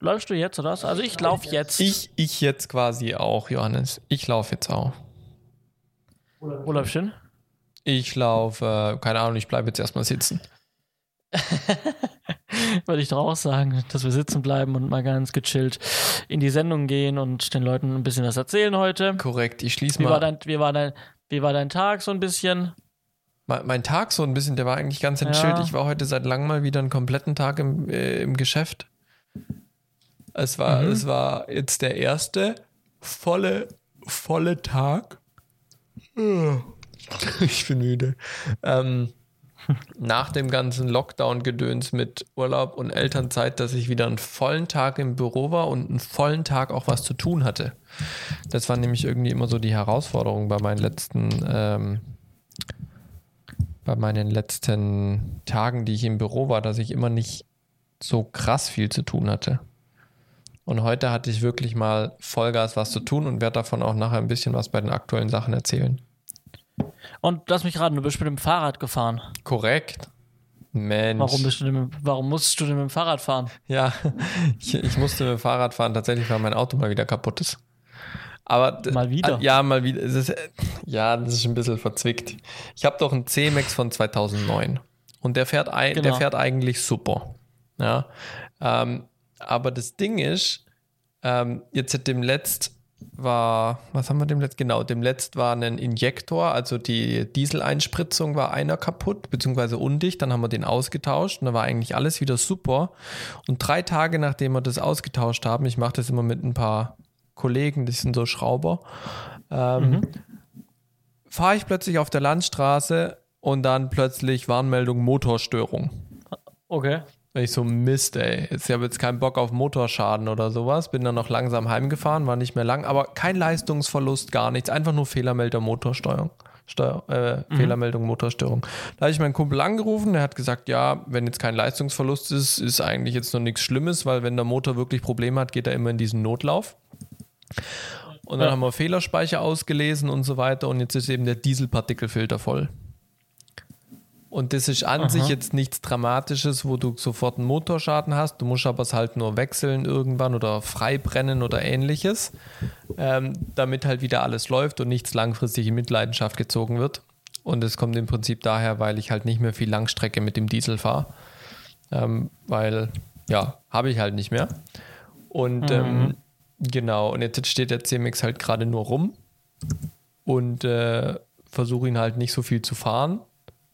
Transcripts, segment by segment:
läufst du jetzt oder was? Also ich laufe jetzt. Ich, ich jetzt quasi auch, Johannes. Ich laufe jetzt auch. Wo läufst du hin? Ich laufe, äh, keine Ahnung, ich bleibe jetzt erstmal sitzen. Würde ich doch auch sagen, dass wir sitzen bleiben und mal ganz gechillt in die Sendung gehen und den Leuten ein bisschen was erzählen heute. Korrekt, ich schließe Wie mal. war, dein, wie, war dein, wie war dein Tag so ein bisschen? mein, mein Tag so ein bisschen, der war eigentlich ganz Ja. entschillt. Ich war heute seit langem mal wieder einen kompletten Tag im, äh, im Geschäft. Es war, Mhm. es war jetzt der erste volle, volle Tag. Ich bin müde. Ähm, nach dem ganzen Lockdown-Gedöns mit Urlaub und Elternzeit, dass ich wieder einen vollen Tag im Büro war und einen vollen Tag auch was zu tun hatte. Das war nämlich irgendwie immer so die Herausforderung bei meinen letzten, ähm, bei meinen letzten Tagen, die ich im Büro war, dass ich immer nicht so krass viel zu tun hatte. Und heute hatte ich wirklich mal Vollgas was zu tun und werde davon auch nachher ein bisschen was bei den aktuellen Sachen erzählen. Und lass mich raten, du bist mit dem Fahrrad gefahren. Korrekt. Mensch. Warum, bist du denn, warum musstest du denn mit dem Fahrrad fahren? Ja, ich, ich musste mit dem Fahrrad fahren, tatsächlich, weil mein Auto mal wieder kaputt ist. Aber Mal wieder? äh, Ja, mal wieder. Ist, äh, ja, das ist ein bisschen verzwickt. Ich habe doch einen C-Max von 2009 und der fährt, ein, der Genau. fährt eigentlich super. Ja, ähm, aber das Ding ist, ähm, jetzt dem letzt war, was haben wir dem letzt? Genau, dem letzt war ein Injektor, also die Dieseleinspritzung war einer kaputt, beziehungsweise undicht, dann haben wir den ausgetauscht und da war eigentlich alles wieder super. Und drei Tage nachdem wir das ausgetauscht haben, ich mache das immer mit ein paar Kollegen, die sind so Schrauber, ähm, fahre ich plötzlich auf der Landstraße und dann plötzlich Warnmeldung Motorstörung. Okay. Und Ich so, Mist, ey. Jetzt, ich habe jetzt keinen Bock auf Motorschaden oder sowas. Bin dann noch langsam heimgefahren, war nicht mehr lang, aber kein Leistungsverlust, gar nichts. Einfach nur Fehlermelder Motorsteuerung. Steuer, äh, Fehlermeldung Motorstörung. Da habe ich meinen Kumpel angerufen, der hat gesagt, ja, wenn jetzt kein Leistungsverlust ist, ist eigentlich jetzt noch nichts Schlimmes, weil wenn der Motor wirklich Probleme hat, geht er immer in diesen Notlauf. Und dann Ja. haben wir Fehlerspeicher ausgelesen und so weiter und jetzt ist eben der Dieselpartikelfilter voll. Und das ist an sich jetzt nichts Dramatisches, wo du sofort einen Motorschaden hast. Du musst aber es halt nur wechseln irgendwann oder freibrennen oder ähnliches, ähm, damit halt wieder alles läuft und nichts langfristig in Mitleidenschaft gezogen wird. Und es kommt im Prinzip daher, weil ich halt nicht mehr viel Langstrecke mit dem Diesel fahre. Ähm, weil, ja, habe ich halt nicht mehr. Und ähm, genau, und jetzt steht der CMX halt gerade nur rum und äh, versuche ihn halt nicht so viel zu fahren,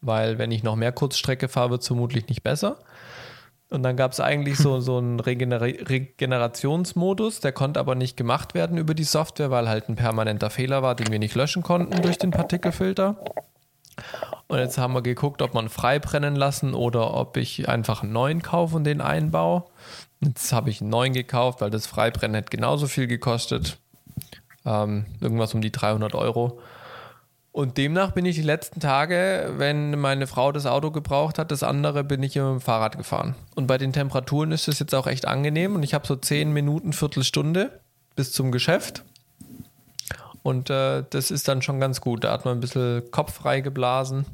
weil wenn ich noch mehr Kurzstrecke fahre, wird es vermutlich nicht besser. Und dann gab es eigentlich so, so einen Regener Regenerationsmodus, der konnte aber nicht gemacht werden über die Software, weil halt ein permanenter Fehler war, den wir nicht löschen konnten durch den Partikelfilter. Und jetzt haben wir geguckt, ob man frei brennen lassen oder ob ich einfach einen neuen kaufe und den einbaue. Jetzt habe ich einen neuen gekauft, weil das Freibrennen hätte genauso viel gekostet. Ähm, irgendwas um die 300 Euro. Und demnach bin ich die letzten Tage, wenn meine Frau das Auto gebraucht hat, das andere bin ich immer mit dem Fahrrad gefahren. Und bei den Temperaturen ist es jetzt auch echt angenehm und ich habe so 10 Minuten, Viertelstunde bis zum Geschäft. Und äh, das ist dann schon ganz gut. Da hat man ein bisschen Kopf frei geblasen.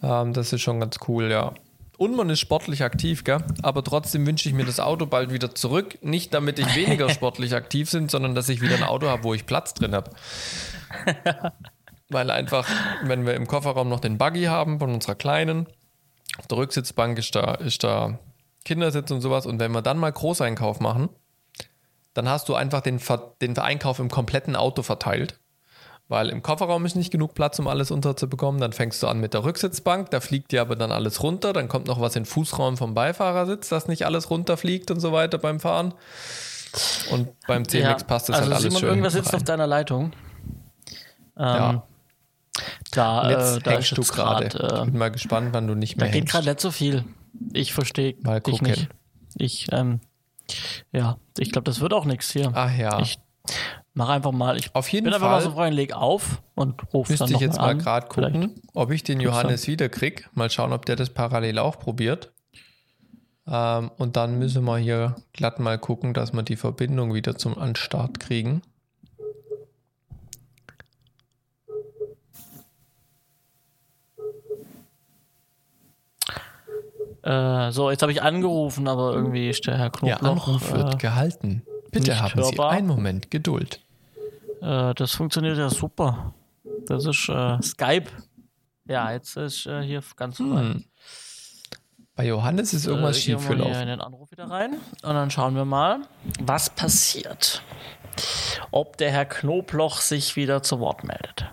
Ähm, das ist schon ganz cool, ja. Und man ist sportlich aktiv, gell? Aber trotzdem wünsche ich mir das Auto bald wieder zurück. Nicht damit ich weniger sportlich aktiv bin, sondern dass ich wieder ein Auto habe, wo ich Platz drin habe. Weil einfach, wenn wir im Kofferraum noch den Buggy haben von unserer Kleinen, auf der Rücksitzbank ist da, ist da Kindersitz und sowas. Und wenn wir dann mal Großeinkauf machen, dann hast du einfach den, Ver den Einkauf im kompletten Auto verteilt. Weil im Kofferraum ist nicht genug Platz, um alles unterzubekommen. Dann fängst du an mit der Rücksitzbank, da fliegt dir aber dann alles runter. Dann kommt noch was in den Fußraum vom Beifahrersitz, dass nicht alles runterfliegt und so weiter beim Fahren. Und beim CMX passt das also halt alles Simon, schön. irgendwas sitzt rein. auf deiner Leitung. Ähm, Ja. Da, Und jetzt äh, da hängst ist du gerade. grad, Ich Äh, bin mal gespannt, wann du nicht da mehr geht hängst. gerade nicht so viel. Ich verstehe Mal dich gucken. nicht. Ich, ähm, ja, ich glaube, das wird auch nichts hier. Ach ja. Ich mach einfach mal. Ich Auf jeden bin einfach mal Fall so freundlich, leg auf und ruf müsste dann ich noch jetzt mal gerade Vielleicht. gucken, ob ich den Johannes wieder krieg. Mal schauen, ob der das parallel auch probiert. Ähm, und dann müssen wir hier glatt mal gucken, dass wir die Verbindung wieder zum Anstart kriegen. Äh, so, jetzt habe ich angerufen, aber irgendwie ist der Herr Knoblauch. Anruf wird äh, gehalten. Bitte haben hörbar. Sie einen Moment Geduld. Äh, das funktioniert ja super. Das ist äh, Skype. Ja, jetzt ist äh, hier ganz normal. Hm. Bei Johannes ist irgendwas äh, gehen schief wir hier gelaufen. in den Anruf wieder rein und dann schauen wir mal, was passiert. Ob der Herr Knobloch sich wieder zu Wort meldet.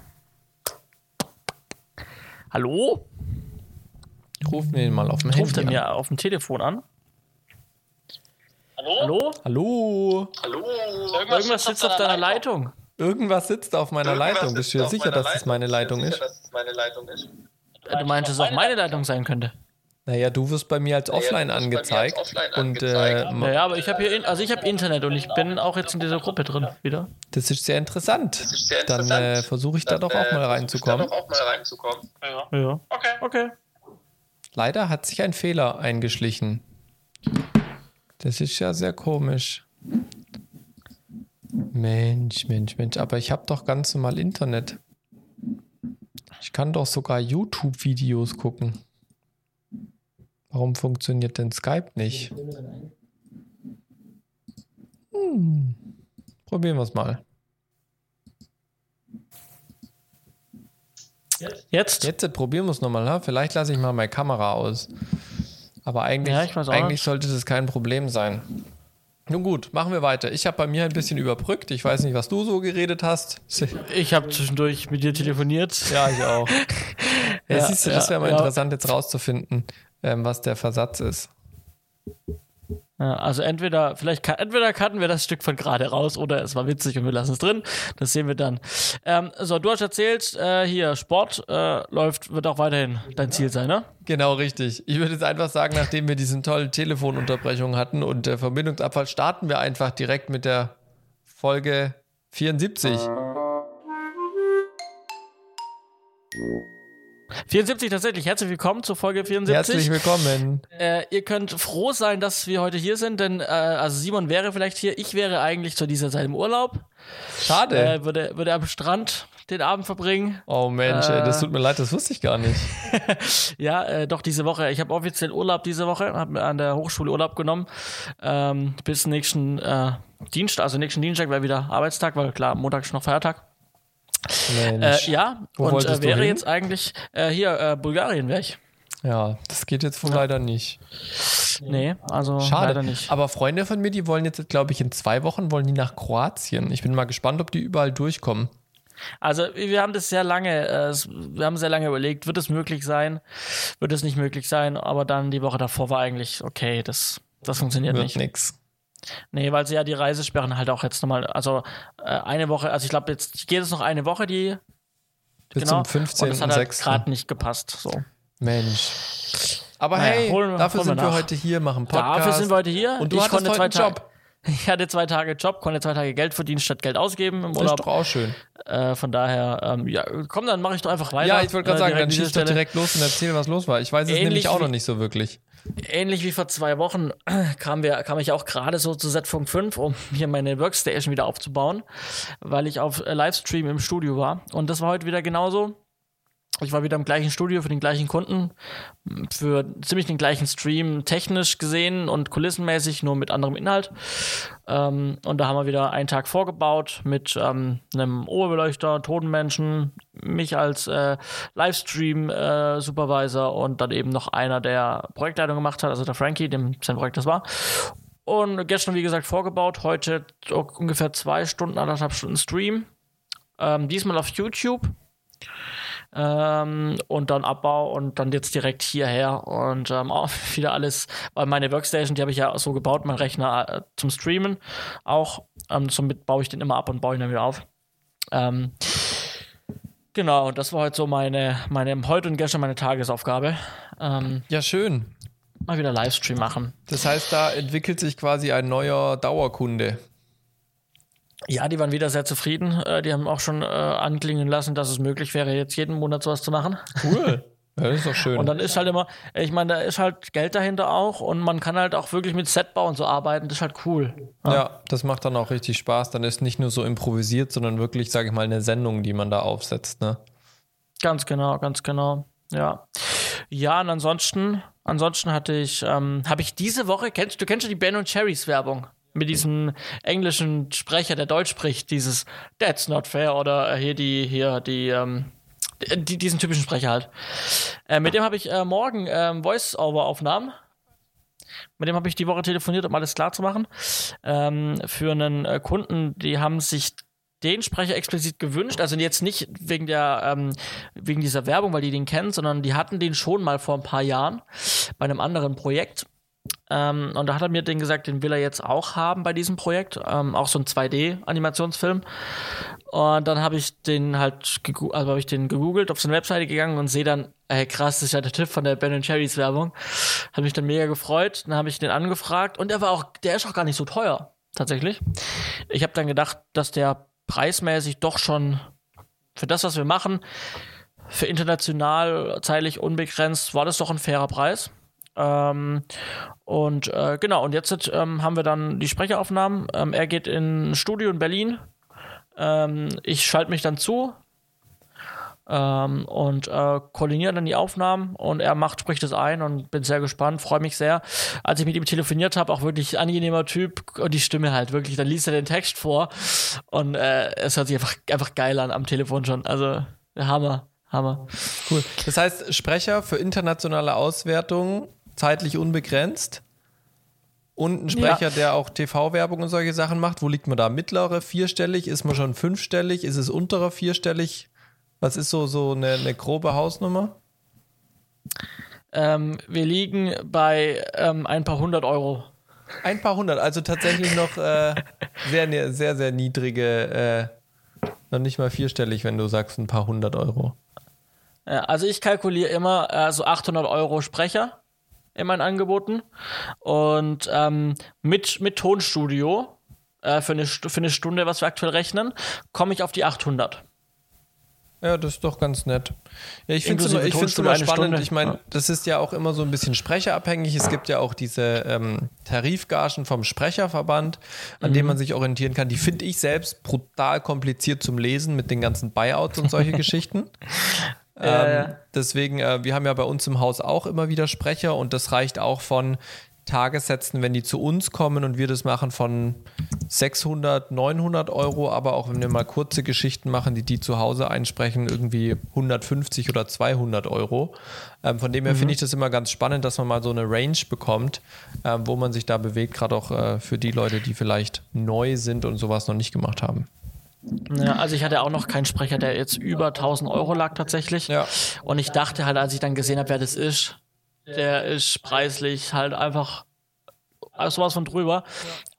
Hallo? Rufen wir ihn mal auf dem Ruft er Handy an. mir auf dem Telefon an? Hallo? Hallo? Irgendwas sitzt auf deiner Leitung. Irgendwas sitzt auf meiner Leitung. Bist du dir sicher, dass es meine Leitung ist? du sicher, dass es meine Leitung ist? Du meinst, dass es auch meine Leitung sein könnte. Naja, du wirst bei mir als offline bei mir als angezeigt. offline Und angezeigt. äh, Naja, aber ich habe hier, in, also ich habe Internet und ich bin auch jetzt in dieser Gruppe drin wieder. das ist sehr interessant. ist sehr Dann interessant. äh, versuche ich da doch Dann, auch mal äh, reinzukommen. versuch ich Da doch auch mal reinzukommen. Ja. Ja. Okay. Okay. Leider hat sich ein Fehler eingeschlichen. Das ist ja sehr komisch. Mensch, Mensch, Mensch. Aber ich habe doch ganz normal Internet. Ich kann doch sogar YouTube-Videos gucken. Warum funktioniert denn Skype nicht? Hm. Probieren wir es mal. Jetzt? Jetzt probieren wir es nochmal. Ha? Vielleicht lasse ich mal meine Kamera aus. Aber eigentlich, Ja, eigentlich sollte das kein Problem sein. Nun gut, machen wir weiter. Ich habe bei mir ein bisschen überbrückt. Ich weiß nicht, was du so geredet hast. Ich habe zwischendurch mit dir telefoniert. Ja, ich auch. ja, Ja, siehst du, das wäre mal ja. interessant, jetzt rauszufinden, ähm, was der Versatz ist. Ja, also entweder, vielleicht entweder cutten wir das Stück von gerade raus oder es war witzig und wir lassen es drin. Das sehen wir dann. Ähm, so, du hast erzählt, äh, hier, Sport äh, läuft, wird auch weiterhin dein Ziel sein, ne? Genau, richtig. Ich würde jetzt einfach sagen, nachdem wir diesen tollen Telefonunterbrechung hatten und der Verbindungsabfall, starten wir einfach direkt mit der Folge 74. 74 tatsächlich. Herzlich willkommen zur Folge 74. Herzlich willkommen. Äh, ihr könnt froh sein, dass wir heute hier sind, denn äh, also Simon wäre vielleicht hier. Ich wäre eigentlich zu dieser Zeit im Urlaub. Schade. Äh, würde, würde am Strand den Abend verbringen. Oh Mensch, ey, das Äh. tut mir leid, das wusste ich gar nicht. Ja, äh, doch diese Woche. Ich habe offiziell Urlaub diese Woche, habe mir an der Hochschule Urlaub genommen ähm, bis nächsten äh, Dienstag, also nächsten Dienstag wäre wieder Arbeitstag, weil klar, Montag ist noch Feiertag. Äh, ja, Wo und äh, wäre jetzt eigentlich äh, hier äh, Bulgarien wäre ich. Ja, das geht jetzt wohl leider nicht. Nee, also Schade. leider nicht. Aber Freunde von mir, die wollen jetzt, glaube ich, in zwei Wochen wollen die nach Kroatien. Ich bin mal gespannt, ob die überall durchkommen. Also wir haben das sehr lange, äh, wir haben sehr lange überlegt, wird es möglich sein, wird es nicht möglich sein, aber dann die Woche davor war eigentlich, okay, das, das funktioniert Wird nicht. nix. Nee, weil sie ja die Reisesperren halt auch jetzt nochmal, also äh, eine Woche, also ich glaube jetzt geht es noch eine Woche, die Bis genau, zum und das hat halt 15.06. gerade nicht gepasst. So. Mensch. Aber Naja, hey, holen dafür holen sind wir heute hier, machen Podcast. Dafür sind wir heute hier. Und du ich hattest konnte heute zwei einen Tage, Job. Ich hatte zwei Tage Job, konnte zwei Tage Geld verdienen statt Geld ausgeben im Das ist Urlaub. doch auch schön. Äh, von daher, ähm, ja, komm, dann mache ich doch einfach weiter. Ja, ich wollte gerade äh, sagen, dann schieß doch direkt los und erzähl, was los war. Ich weiß es Ähnlich nämlich auch noch nicht so wirklich. Ähnlich wie vor zwei Wochen kam, wir, kam ich auch gerade so zu Z-Funk 5, um hier meine Workstation wieder aufzubauen, weil ich auf Livestream im Studio war. Und das war heute wieder genauso. Ich war wieder im gleichen Studio für den gleichen Kunden, für ziemlich den gleichen Stream, technisch gesehen und kulissenmäßig, nur mit anderem Inhalt. Ähm, und da haben wir wieder einen Tag vorgebaut mit ähm, einem Oberbeleuchter, Totenmenschen, mich als äh, Livestream-Supervisor und dann eben noch einer, der Projektleitung gemacht hat, also der Frankie, dem sein Projekt das war. Und gestern, wie gesagt, vorgebaut. Heute ungefähr zwei Stunden, anderthalb Stunden Stream. Ähm, diesmal auf YouTube. Ähm, und dann Abbau und dann jetzt direkt hierher und ähm, auch wieder alles, weil meine Workstation, die habe ich ja so gebaut, mein Rechner äh, zum Streamen auch. Ähm, somit baue ich den immer ab und baue ihn dann wieder auf. Ähm, genau, und das war heute so meine, meine heute und gestern meine Tagesaufgabe. Ähm, Ja, schön. mal wieder Livestream machen. Das heißt, da entwickelt sich quasi ein neuer Dauerkunde. Ja, die waren wieder sehr zufrieden. Äh, die haben auch schon äh, anklingen lassen, dass es möglich wäre, jetzt jeden Monat sowas zu machen. Cool. ja, das ist doch schön. Und dann ist halt immer, ich meine, da ist halt Geld dahinter auch und man kann halt auch wirklich mit Setbau und so arbeiten. Das ist halt cool. ja, das macht dann auch richtig Spaß. Dann ist nicht nur so improvisiert, sondern wirklich, sage ich mal, eine Sendung, die man da aufsetzt. Ne? Ganz genau, ganz genau. Ja. Ja, und ansonsten, ansonsten hatte ich, ähm, habe ich diese Woche, kennst du kennst du die Ben und Cherries Werbung? Mit diesem englischen Sprecher, der Deutsch spricht, dieses That's not fair oder hier die, hier die, ähm, die, diesen typischen Sprecher halt. Äh, mit dem habe ich äh, morgen ähm, Voice-Over-Aufnahmen. Mit dem habe ich die Woche telefoniert, um alles klar zu machen. Ähm, für einen äh, Kunden, die haben sich den Sprecher explizit gewünscht, also jetzt nicht wegen der ähm, wegen dieser Werbung, weil die den kennen, sondern die hatten den schon mal vor ein paar Jahren bei einem anderen Projekt. Ähm, und da hat er mir den gesagt, den will er jetzt auch haben bei diesem Projekt, ähm, auch so ein 2D-Animationsfilm. Und dann habe ich den halt, also habe ich den gegoogelt, auf seine Webseite gegangen und sehe dann, ey krass, das ist ja der Tipp von der Ben Cherries Werbung. Hat mich dann mega gefreut. Dann habe ich den angefragt und der war auch, der ist auch gar nicht so teuer, tatsächlich. Ich habe dann gedacht, dass der preismäßig doch schon für das, was wir machen, für international zeitlich unbegrenzt, war das doch ein fairer Preis. Ähm, und äh, genau, und jetzt ähm, haben wir dann die Sprecheraufnahmen. Ähm, er geht in ein Studio in Berlin. Ähm, ich schalte mich dann zu ähm, und äh, koordiniere dann die Aufnahmen und er macht, spricht es ein und bin sehr gespannt, freue mich sehr. Als ich mit ihm telefoniert habe, auch wirklich angenehmer Typ und die Stimme halt wirklich, dann liest er den Text vor und äh, es hört sich einfach, einfach geil an am Telefon schon. Also Hammer. Hammer. Cool. Das heißt, Sprecher für internationale Auswertungen zeitlich unbegrenzt. Und ein Sprecher, ja. der auch TV-Werbung und solche Sachen macht. Wo liegt man da? Mittlere, vierstellig? Ist man schon fünfstellig? Ist es unterer vierstellig? Was ist so, so eine, eine grobe Hausnummer? Ähm, wir liegen bei ähm, ein paar hundert Euro. Ein paar hundert, also tatsächlich noch äh, sehr, ne, sehr, sehr niedrige, äh, noch nicht mal vierstellig, wenn du sagst ein paar hundert Euro. Also ich kalkuliere immer äh, so 800 Euro Sprecher in meinen Angeboten. Und ähm, mit, mit Tonstudio äh, für, eine, für eine Stunde, was wir aktuell rechnen, komme ich auf die 800. Ja, das ist doch ganz nett. Ja, ich finde es immer, immer spannend. Stunde. Ich meine, das ist ja auch immer so ein bisschen sprecherabhängig. Es gibt ja auch diese ähm, Tarifgagen vom Sprecherverband, an mhm. denen man sich orientieren kann. Die finde ich selbst brutal kompliziert zum Lesen mit den ganzen Buyouts und solche Geschichten. Ähm, äh. Deswegen, äh, wir haben ja bei uns im Haus auch immer wieder Sprecher und das reicht auch von Tagessätzen, wenn die zu uns kommen und wir das machen von 600, 900 Euro, aber auch wenn wir mal kurze Geschichten machen, die die zu Hause einsprechen, irgendwie 150 oder 200 Euro. Ähm, von dem her mhm. finde ich das immer ganz spannend, dass man mal so eine Range bekommt, äh, wo man sich da bewegt, gerade auch äh, für die Leute, die vielleicht neu sind und sowas noch nicht gemacht haben. Ja, also ich hatte auch noch keinen Sprecher, der jetzt über 1000 Euro lag tatsächlich. Ja. Und ich dachte halt, als ich dann gesehen habe, wer das ist, der ist preislich halt einfach sowas von drüber,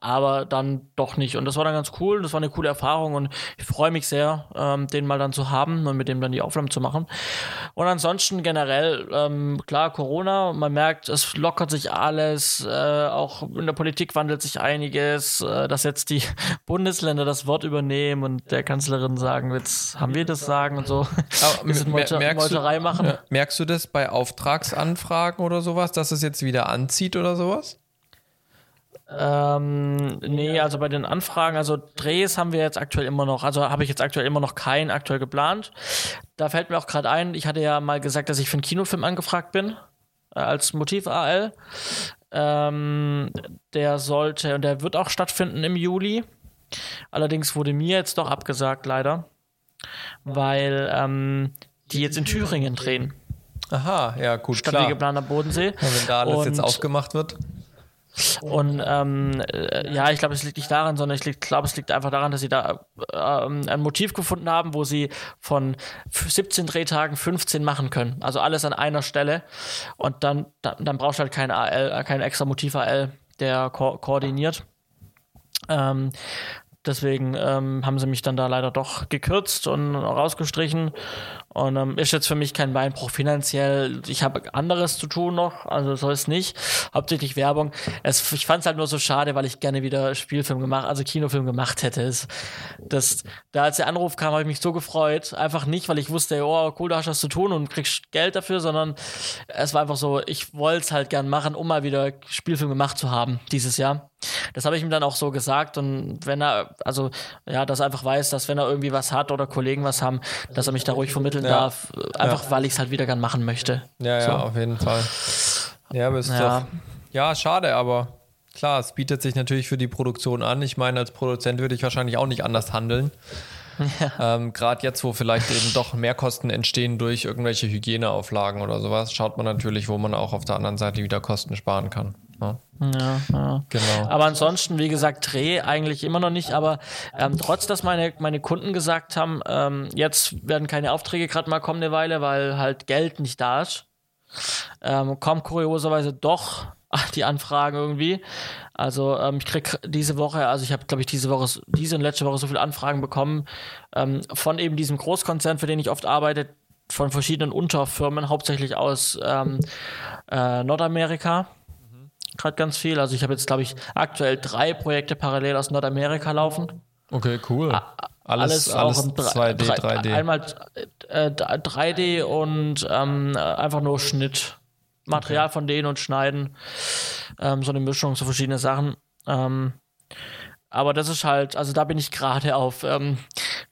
aber dann doch nicht. Und das war dann ganz cool, das war eine coole Erfahrung und ich freue mich sehr, ähm, den mal dann zu haben und mit dem dann die Aufnahmen zu machen. Und ansonsten generell, ähm, klar, Corona, man merkt, es lockert sich alles, äh, auch in der Politik wandelt sich einiges, äh, dass jetzt die Bundesländer das Wort übernehmen und der Kanzlerin sagen, jetzt haben wir das sagen und so. Aber merkst, Meuterei machen. Du, merkst du das bei Auftragsanfragen oder sowas, dass es jetzt wieder anzieht oder sowas? Ähm, nee, also bei den Anfragen, also Drehs haben wir jetzt aktuell immer noch, also habe ich jetzt aktuell immer noch keinen aktuell geplant. Da fällt mir auch gerade ein, ich hatte ja mal gesagt, dass ich für einen Kinofilm angefragt bin, äh, als Motiv-AL. Ähm, der sollte, und der wird auch stattfinden im Juli. Allerdings wurde mir jetzt doch abgesagt, leider, weil ähm, die jetzt in Thüringen drehen. Aha, ja, gut, Statt klar. wie geplant am Bodensee. Ja, wenn da alles und, jetzt aufgemacht wird. Und ähm, äh, ja, ich glaube, es liegt nicht daran, sondern ich glaube, es liegt einfach daran, dass sie da ähm, ein Motiv gefunden haben, wo sie von 17 Drehtagen 15 machen können. Also alles an einer Stelle. Und dann, dann, dann brauchst du halt kein AL, äh, kein extra Motiv AL, der ko koordiniert. Ähm, Deswegen ähm, haben sie mich dann da leider doch gekürzt und rausgestrichen. Und ähm, ist jetzt für mich kein Beinbruch finanziell. Ich habe anderes zu tun noch, also soll es nicht. Hauptsächlich Werbung. Es, ich fand es halt nur so schade, weil ich gerne wieder Spielfilm gemacht, also Kinofilm gemacht hätte. Es, das, da als der Anruf kam, habe ich mich so gefreut. Einfach nicht, weil ich wusste, oh cool, da hast du was zu tun und kriegst Geld dafür, sondern es war einfach so, ich wollte es halt gern machen, um mal wieder Spielfilm gemacht zu haben dieses Jahr. Das habe ich ihm dann auch so gesagt und wenn er, also ja, dass er einfach weiß, dass wenn er irgendwie was hat oder Kollegen was haben, dass er mich da ruhig vermitteln ja. darf, einfach ja. weil ich es halt wieder gern machen möchte. Ja, so. ja, auf jeden Fall. Ja, aber ist ja. doch, ja, schade, aber klar, es bietet sich natürlich für die Produktion an. Ich meine, als Produzent würde ich wahrscheinlich auch nicht anders handeln. Ja. Ähm, Gerade jetzt, wo vielleicht eben doch Mehrkosten entstehen durch irgendwelche Hygieneauflagen oder sowas, schaut man natürlich, wo man auch auf der anderen Seite wieder Kosten sparen kann. Ja. Ja. Genau. Aber ansonsten, wie gesagt, Dreh eigentlich immer noch nicht. Aber ähm, trotz, dass meine, meine Kunden gesagt haben, ähm, jetzt werden keine Aufträge gerade mal kommen eine Weile, weil halt Geld nicht da ist, ähm, kommt kurioserweise doch die Anfragen irgendwie. Also ähm, ich krieg diese Woche, also ich habe, glaube ich, diese Woche, diese und letzte Woche so viele Anfragen bekommen ähm, von eben diesem Großkonzern, für den ich oft arbeite, von verschiedenen Unterfirmen, hauptsächlich aus ähm, äh, Nordamerika. Gerade ganz viel. Also ich habe jetzt, glaube ich, aktuell drei Projekte parallel aus Nordamerika laufen. Okay, cool. Alles, alles, alles auch 2D, 3D. Einmal äh, 3D und ähm, einfach nur Schnitt. Material okay. von denen und schneiden. Ähm, so eine Mischung, so verschiedene Sachen. Ähm, aber das ist halt, also da bin ich gerade auf ähm,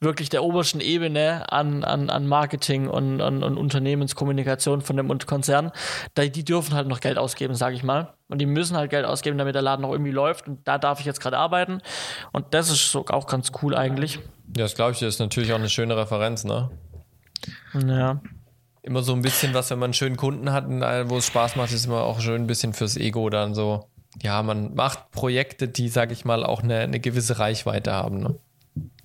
wirklich der obersten Ebene an, an, an Marketing und, an, und Unternehmenskommunikation von dem Konzern. Da, die dürfen halt noch Geld ausgeben, sage ich mal. Und die müssen halt Geld ausgeben, damit der Laden noch irgendwie läuft. Und da darf ich jetzt gerade arbeiten. Und das ist so auch ganz cool eigentlich. Ja, das glaube ich, das ist natürlich auch eine schöne Referenz, ne? Ja immer so ein bisschen was, wenn man einen schönen Kunden hat, wo es Spaß macht, ist immer auch schön ein bisschen fürs Ego dann so. Ja, man macht Projekte, die, sag ich mal, auch eine, eine gewisse Reichweite haben. Ne?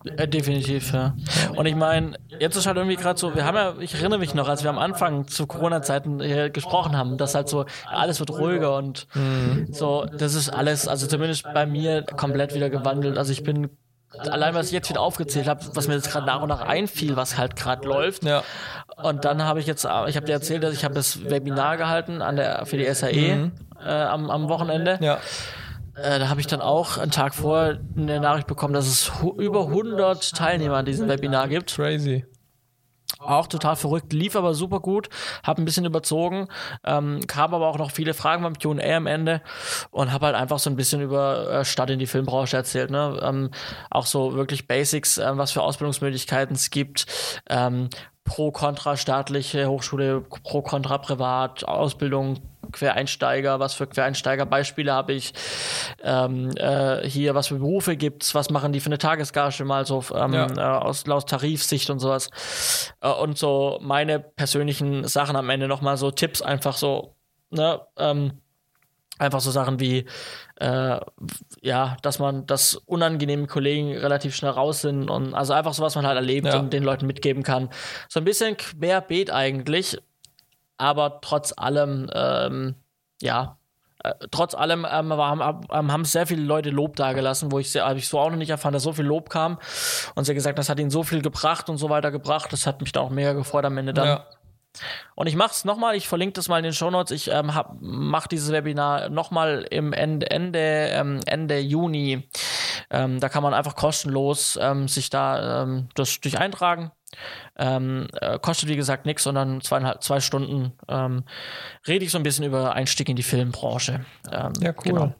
Ja, definitiv, ja. Und ich meine, jetzt ist halt irgendwie gerade so, wir haben ja, ich erinnere mich noch, als wir am Anfang zu Corona-Zeiten gesprochen haben, dass halt so, alles wird ruhiger und mhm. so, das ist alles, also zumindest bei mir komplett wieder gewandelt. Also ich bin allein was ich jetzt wieder aufgezählt habe, was mir jetzt gerade nach und nach einfiel, was halt gerade läuft. Ja. Und dann habe ich jetzt, ich habe dir erzählt, dass ich habe das Webinar gehalten an der für die SAE mhm. äh, am, am Wochenende. Ja. Äh, da habe ich dann auch einen Tag vor eine Nachricht bekommen, dass es über 100 Teilnehmer an diesem Webinar gibt. Crazy. Auch total verrückt, lief aber super gut, habe ein bisschen überzogen, ähm, kam aber auch noch viele Fragen beim Q&A am Ende und habe halt einfach so ein bisschen über äh, Stadt in die Filmbranche erzählt, ne? Ähm, auch so wirklich Basics, äh, was für Ausbildungsmöglichkeiten es gibt, ähm, pro kontra staatliche Hochschule, pro kontra privat, Ausbildung, Quereinsteiger, was für Quereinsteiger-Beispiele habe ich ähm, äh, hier, was für Berufe gibt's, was machen die für eine Tagesgage mal so ähm, ja. äh, aus, aus Tarifsicht und sowas. Äh, und so meine persönlichen Sachen am Ende nochmal so Tipps, einfach so, ne, ähm, einfach so Sachen wie, äh, ja, dass man, dass unangenehme Kollegen relativ schnell raus sind und also einfach so, was man halt erlebt ja. und den Leuten mitgeben kann. So ein bisschen querbeet eigentlich, aber trotz allem, ähm, ja, äh, trotz allem ähm, haben, ähm, haben sehr viele Leute Lob dagelassen, wo ich, sehr, ich so auch noch nicht erfahren, dass so viel Lob kam und sie gesagt, das hat ihnen so viel gebracht und so weiter gebracht. Das hat mich da auch mega gefreut am Ende dann. Ja. Und ich mache es nochmal, ich verlinke das mal in den Show Notes. Ich ähm, mache dieses Webinar nochmal im Ende, Ende, ähm, Ende Juni. Ähm, da kann man einfach kostenlos ähm, sich da ähm, das durch eintragen. Ähm, äh, kostet wie gesagt nichts, sondern zweieinhalb, zwei Stunden ähm, rede ich so ein bisschen über Einstieg in die Filmbranche. Ähm, ja, cool. Genau.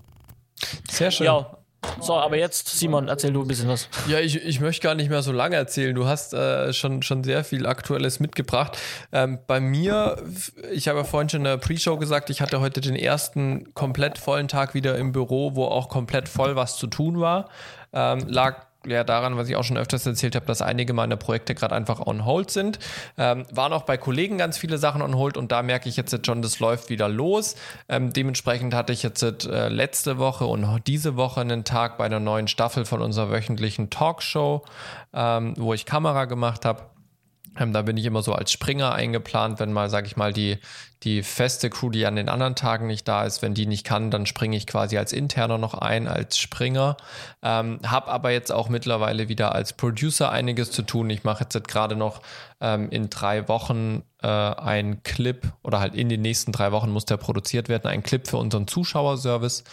Sehr schön. Ja, so, aber jetzt, Simon, erzähl du ein bisschen was. Ja, ich, ich möchte gar nicht mehr so lange erzählen. Du hast äh, schon, schon sehr viel Aktuelles mitgebracht. Ähm, bei mir, ich habe ja vorhin schon in der Pre-Show gesagt, ich hatte heute den ersten komplett vollen Tag wieder im Büro, wo auch komplett voll was zu tun war. Ähm, lag ja daran, was ich auch schon öfters erzählt habe, dass einige meiner Projekte gerade einfach on hold sind. Ähm, waren auch bei Kollegen ganz viele Sachen on hold und da merke ich jetzt schon, das läuft wieder los. Ähm, dementsprechend hatte ich jetzt äh, letzte Woche und diese Woche einen Tag bei der neuen Staffel von unserer wöchentlichen Talkshow, ähm, wo ich Kamera gemacht habe. Ähm, da bin ich immer so als Springer eingeplant, wenn mal, sag ich mal, die, die feste Crew, die an den anderen Tagen nicht da ist, wenn die nicht kann, dann springe ich quasi als Interner noch ein, als Springer. Ähm, hab aber jetzt auch mittlerweile wieder als Producer einiges zu tun. Ich mache jetzt gerade noch ähm, in drei Wochen äh, ein Clip oder halt in den nächsten drei Wochen muss der produziert werden, ein Clip für unseren Zuschauerservice.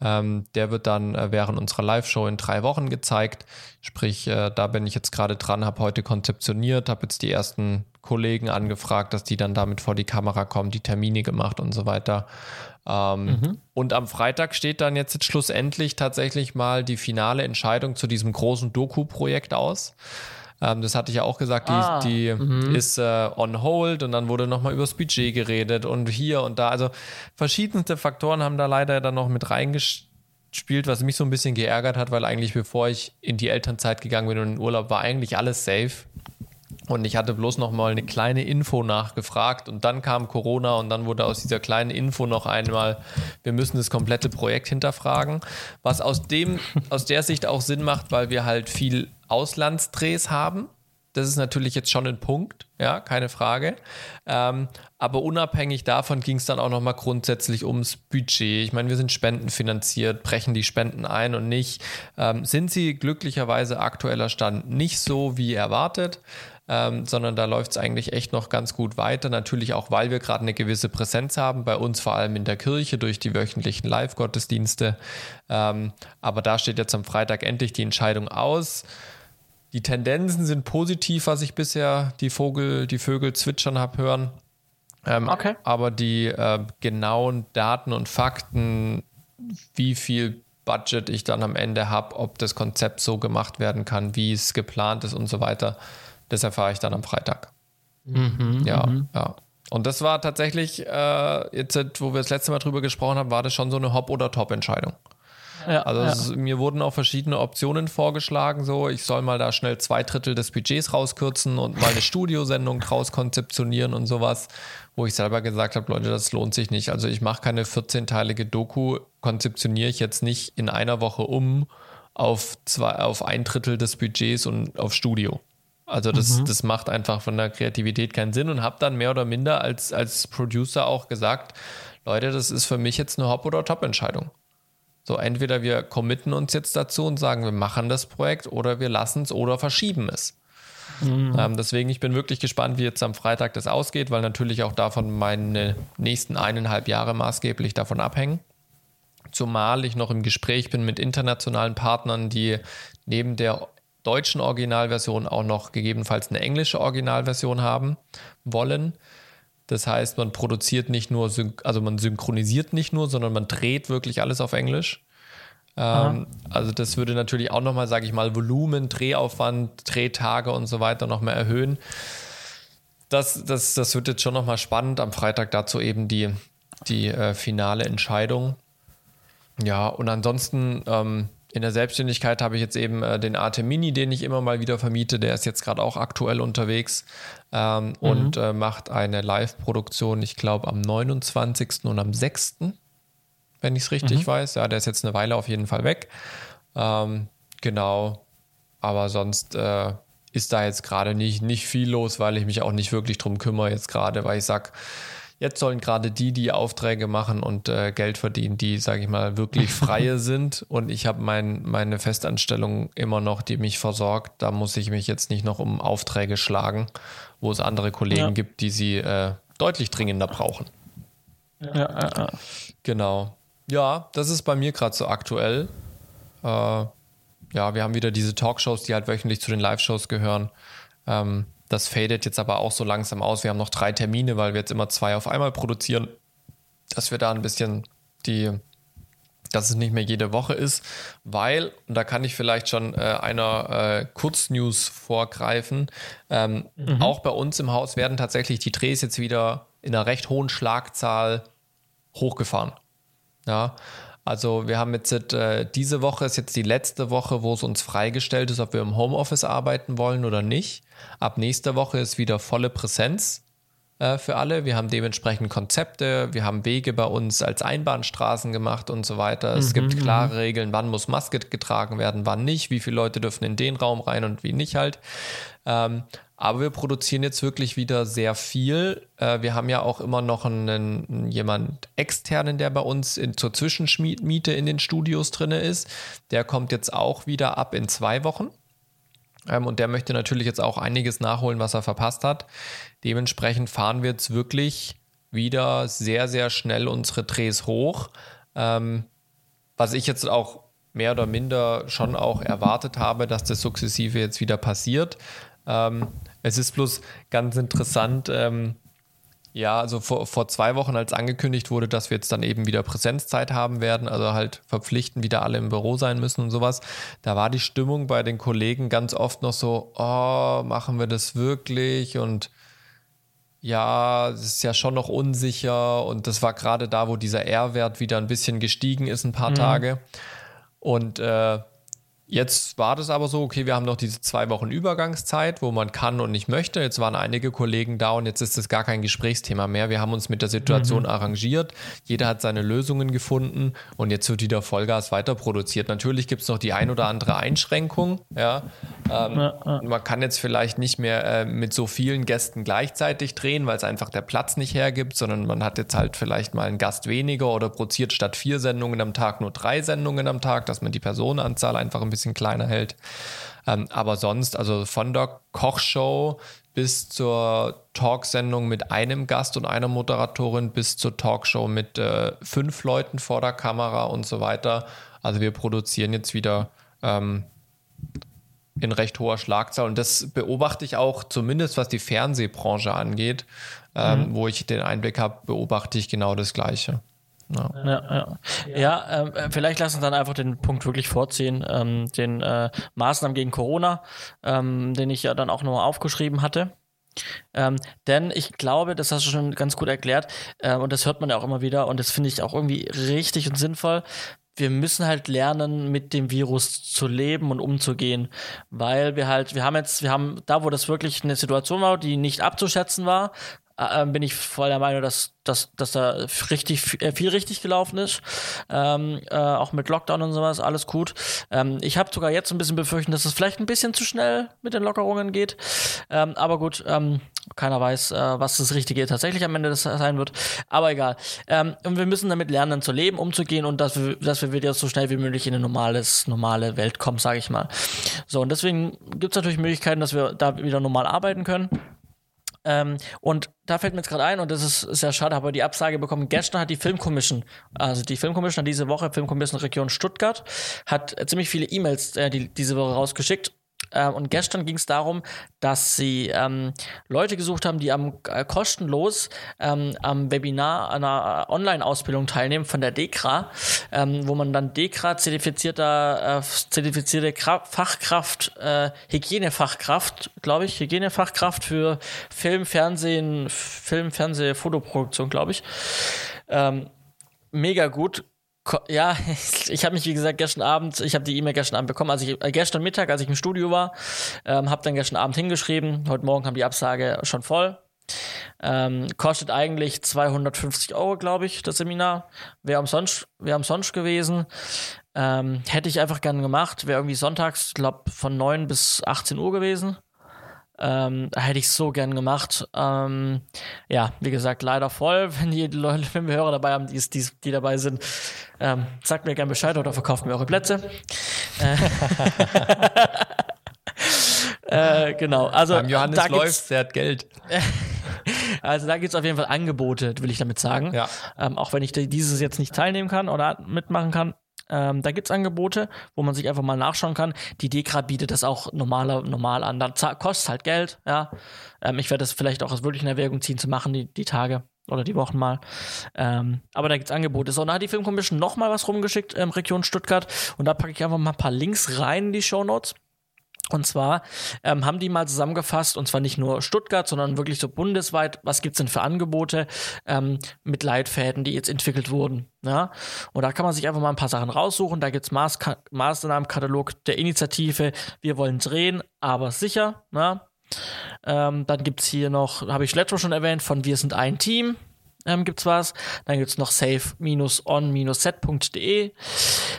Ähm, der wird dann äh, während unserer Live-Show in drei Wochen gezeigt. Sprich, äh, da bin ich jetzt gerade dran, habe heute konzeptioniert, habe jetzt die ersten Kollegen angefragt, dass die dann damit vor die Kamera kommen, die Termine gemacht und so weiter. Ähm, mhm. Und am Freitag steht dann jetzt schlussendlich tatsächlich mal die finale Entscheidung zu diesem großen Doku-Projekt aus. Ähm, das hatte ich ja auch gesagt, die, ah, die mhm. ist äh, on hold und dann wurde nochmal über das Budget geredet und hier und da. Also verschiedenste Faktoren haben da leider dann noch mit reingespielt, was mich so ein bisschen geärgert hat, weil eigentlich bevor ich in die Elternzeit gegangen bin und in den Urlaub war eigentlich alles safe. Und ich hatte bloß noch mal eine kleine Info nachgefragt und dann kam Corona und dann wurde aus dieser kleinen Info noch einmal, wir müssen das komplette Projekt hinterfragen, was aus dem, aus der Sicht auch Sinn macht, weil wir halt viel Auslandsdrehs haben. Das ist natürlich jetzt schon ein Punkt, ja, keine Frage. Ähm, aber unabhängig davon ging es dann auch nochmal grundsätzlich ums Budget. Ich meine, wir sind spendenfinanziert, brechen die Spenden ein und nicht. Ähm, sind sie glücklicherweise aktueller Stand nicht so wie erwartet? ähm, sondern da läuft es eigentlich echt noch ganz gut weiter. Natürlich auch, weil wir gerade eine gewisse Präsenz haben, bei uns vor allem in der Kirche durch die wöchentlichen Live-Gottesdienste. Ähm, aber da steht jetzt am Freitag endlich die Entscheidung aus. Die Tendenzen sind positiv, was ich bisher die Vogel, die Vögel zwitschern habe hören. Ähm, okay. Aber die äh, genauen Daten und Fakten, wie viel Budget ich dann am Ende habe, ob das Konzept so gemacht werden kann, wie es geplant ist und so weiter, das erfahre ich dann am Freitag. Mhm, ja, mhm. ja. Und das war tatsächlich, äh, jetzt, wo wir das letzte Mal drüber gesprochen haben, war das schon so eine Hop- oder Top-Entscheidung. Ja, also ja. Ist, mir wurden auch verschiedene Optionen vorgeschlagen, so ich soll mal da schnell zwei Drittel des Budgets rauskürzen und mal eine Studiosendung draus konzeptionieren und sowas, wo ich selber gesagt habe, Leute, das lohnt sich nicht. Also ich mache keine 14-teilige Doku, konzeptioniere ich jetzt nicht in einer Woche um auf, zwei, auf ein Drittel des Budgets und auf Studio. Also das, mhm. das macht einfach von der Kreativität keinen Sinn und habe dann mehr oder minder als, als Producer auch gesagt, Leute, das ist für mich jetzt eine Hop- oder Top-Entscheidung. So, entweder wir committen uns jetzt dazu und sagen, wir machen das Projekt oder wir lassen es oder verschieben es. Mhm. Ähm, deswegen, ich bin wirklich gespannt, wie jetzt am Freitag das ausgeht, weil natürlich auch davon meine nächsten eineinhalb Jahre maßgeblich davon abhängen. Zumal ich noch im Gespräch bin mit internationalen Partnern, die neben der deutschen Originalversion auch noch gegebenenfalls eine englische Originalversion haben wollen. Das heißt, man produziert nicht nur, also man synchronisiert nicht nur, sondern man dreht wirklich alles auf Englisch. Ähm, also das würde natürlich auch nochmal, sage ich mal, Volumen, Drehaufwand, Drehtage und so weiter nochmal erhöhen. Das, das, das wird jetzt schon nochmal spannend. Am Freitag dazu eben die, die äh, finale Entscheidung. Ja, und ansonsten ähm, in der Selbstständigkeit habe ich jetzt eben äh, den Arte Mini, den ich immer mal wieder vermiete. Der ist jetzt gerade auch aktuell unterwegs ähm, mhm. und äh, macht eine Live-Produktion, ich glaube, am 29. und am 6., wenn ich es richtig mhm. weiß. Ja, der ist jetzt eine Weile auf jeden Fall weg. Ähm, genau. Aber sonst äh, ist da jetzt gerade nicht, nicht viel los, weil ich mich auch nicht wirklich drum kümmere jetzt gerade, weil ich sage, Jetzt sollen gerade die, die Aufträge machen und äh, Geld verdienen, die, sage ich mal, wirklich freie sind. Und ich habe mein, meine Festanstellung immer noch, die mich versorgt. Da muss ich mich jetzt nicht noch um Aufträge schlagen, wo es andere Kollegen ja. gibt, die sie äh, deutlich dringender brauchen. Ja, ja. Genau. Ja, das ist bei mir gerade so aktuell. Äh, ja, wir haben wieder diese Talkshows, die halt wöchentlich zu den Live-Shows gehören. Ähm, das fadet jetzt aber auch so langsam aus. Wir haben noch drei Termine, weil wir jetzt immer zwei auf einmal produzieren, dass wir da ein bisschen die, dass es nicht mehr jede Woche ist, weil, und da kann ich vielleicht schon äh, einer äh, Kurznews vorgreifen, ähm, mhm. auch bei uns im Haus werden tatsächlich die Drehs jetzt wieder in einer recht hohen Schlagzahl hochgefahren. Ja, also wir haben jetzt äh, diese Woche ist jetzt die letzte Woche, wo es uns freigestellt ist, ob wir im Homeoffice arbeiten wollen oder nicht. Ab nächster Woche ist wieder volle Präsenz äh, für alle. Wir haben dementsprechend Konzepte, wir haben Wege bei uns als Einbahnstraßen gemacht und so weiter. Es mhm, gibt mhm. klare Regeln, wann muss Maske getragen werden, wann nicht, wie viele Leute dürfen in den Raum rein und wie nicht halt. Ähm, aber wir produzieren jetzt wirklich wieder sehr viel. Äh, wir haben ja auch immer noch einen, jemand externen, der bei uns in, zur Zwischenmiete in den Studios drin ist. Der kommt jetzt auch wieder ab in zwei Wochen. Ähm, und der möchte natürlich jetzt auch einiges nachholen, was er verpasst hat. Dementsprechend fahren wir jetzt wirklich wieder sehr, sehr schnell unsere Drehs hoch. Ähm, was ich jetzt auch mehr oder minder schon auch erwartet habe, dass das sukzessive jetzt wieder passiert. Ähm, es ist bloß ganz interessant, ähm, ja, also vor, vor zwei Wochen, als angekündigt wurde, dass wir jetzt dann eben wieder Präsenzzeit haben werden, also halt verpflichtend wieder alle im Büro sein müssen und sowas, da war die Stimmung bei den Kollegen ganz oft noch so, oh, machen wir das wirklich und ja, es ist ja schon noch unsicher und das war gerade da, wo dieser R-Wert wieder ein bisschen gestiegen ist, ein paar mhm. Tage. Und äh, Jetzt war das aber so, okay, wir haben noch diese zwei Wochen Übergangszeit, wo man kann und nicht möchte. Jetzt waren einige Kollegen da und jetzt ist das gar kein Gesprächsthema mehr. Wir haben uns mit der Situation mhm. arrangiert. Jeder hat seine Lösungen gefunden und jetzt wird wieder Vollgas weiter produziert. Natürlich gibt es noch die ein oder andere Einschränkung. Ja. Ähm, ja, ja. Man kann jetzt vielleicht nicht mehr äh, mit so vielen Gästen gleichzeitig drehen, weil es einfach der Platz nicht hergibt, sondern man hat jetzt halt vielleicht mal einen Gast weniger oder produziert statt vier Sendungen am Tag nur drei Sendungen am Tag, dass man die Personenanzahl einfach ein bisschen bisschen kleiner hält. Ähm, aber sonst, also von der Kochshow bis zur Talksendung mit einem Gast und einer Moderatorin bis zur Talkshow mit äh, fünf Leuten vor der Kamera und so weiter. Also wir produzieren jetzt wieder ähm, in recht hoher Schlagzahl und das beobachte ich auch zumindest, was die Fernsehbranche angeht, ähm, mhm. wo ich den Einblick habe, beobachte ich genau das Gleiche. Ja, ja, ja. ja äh, vielleicht lassen wir dann einfach den Punkt wirklich vorziehen, ähm, den äh, Maßnahmen gegen Corona, ähm, den ich ja dann auch nochmal aufgeschrieben hatte. Ähm, denn ich glaube, das hast du schon ganz gut erklärt äh, und das hört man ja auch immer wieder und das finde ich auch irgendwie richtig und sinnvoll. Wir müssen halt lernen, mit dem Virus zu leben und umzugehen, weil wir halt, wir haben jetzt, wir haben da, wo das wirklich eine Situation war, die nicht abzuschätzen war, äh, bin ich voll der Meinung, dass, dass, dass da richtig äh, viel richtig gelaufen ist. Ähm, äh, auch mit Lockdown und sowas, alles gut. Ähm, ich habe sogar jetzt ein bisschen befürchten, dass es vielleicht ein bisschen zu schnell mit den Lockerungen geht. Ähm, aber gut, ähm, keiner weiß, äh, was das Richtige tatsächlich am Ende sein wird. Aber egal. Ähm, und wir müssen damit lernen, zu leben, umzugehen und dass wir, dass wir wieder so schnell wie möglich in eine normales, normale Welt kommen, sage ich mal. So, und deswegen gibt es natürlich Möglichkeiten, dass wir da wieder normal arbeiten können. Ähm, und da fällt mir jetzt gerade ein, und das ist sehr schade, aber die Absage bekommen. Gestern hat die Filmkommission, also die Filmkommission diese Woche, Filmkommission Region Stuttgart, hat ziemlich viele E-Mails äh, die, diese Woche rausgeschickt ähm, und gestern ging es darum, dass sie ähm, Leute gesucht haben, die am äh, kostenlos ähm, am Webinar einer äh, Online-Ausbildung teilnehmen von der DEKRA, ähm, wo man dann DEKRA zertifizierter äh, zertifizierte Kra Fachkraft, äh, Hygienefachkraft, glaube ich, Hygienefachkraft für Film, Fernsehen, Film, Fernseh, Fotoproduktion, glaube ich. Ähm, mega gut ja, ich habe mich, wie gesagt, gestern Abend, ich habe die E-Mail gestern Abend bekommen, also ich, äh, gestern Mittag, als ich im Studio war, ähm, habe dann gestern Abend hingeschrieben. Heute Morgen kam die Absage schon voll. Ähm, kostet eigentlich 250 Euro, glaube ich, das Seminar. Wäre umsonst, wär umsonst gewesen. Ähm, hätte ich einfach gerne gemacht. Wäre irgendwie sonntags, glaube von 9 bis 18 Uhr gewesen. Ähm, hätte ich so gern gemacht. Ähm, ja, wie gesagt, leider voll. Wenn die Leute, wenn wir Hörer dabei haben, die, die, die dabei sind, ähm, sagt mir gerne Bescheid oder verkauft mir eure Plätze. äh, genau. Also Beim Johannes da läuft, der hat Geld. also da gibt es auf jeden Fall Angebote, will ich damit sagen. Ja. Ähm, auch wenn ich dieses jetzt nicht teilnehmen kann oder mitmachen kann. Ähm, da gibt's Angebote, wo man sich einfach mal nachschauen kann. Die Dekra bietet das auch normaler, normal an. Dann kostet halt Geld, ja. Ähm, ich werde das vielleicht auch wirklich in Erwägung ziehen zu machen, die, die Tage oder die Wochen mal. Ähm, aber da gibt's Angebote. So, und da hat die Filmkommission noch mal was rumgeschickt, ähm, Region Stuttgart. Und da packe ich einfach mal ein paar Links rein in die Show Notes. Und zwar ähm, haben die mal zusammengefasst, und zwar nicht nur Stuttgart, sondern wirklich so bundesweit, was gibt's denn für Angebote ähm, mit Leitfäden, die jetzt entwickelt wurden. Ja? Und da kann man sich einfach mal ein paar Sachen raussuchen. Da gibt's Maß Maßnahmenkatalog der Initiative Wir wollen drehen, aber sicher. Ja? Ähm, dann gibt's hier noch, habe ich letztes schon erwähnt, von Wir sind ein Team ähm, gibt's was. Dann gibt's noch safe-on-set.de.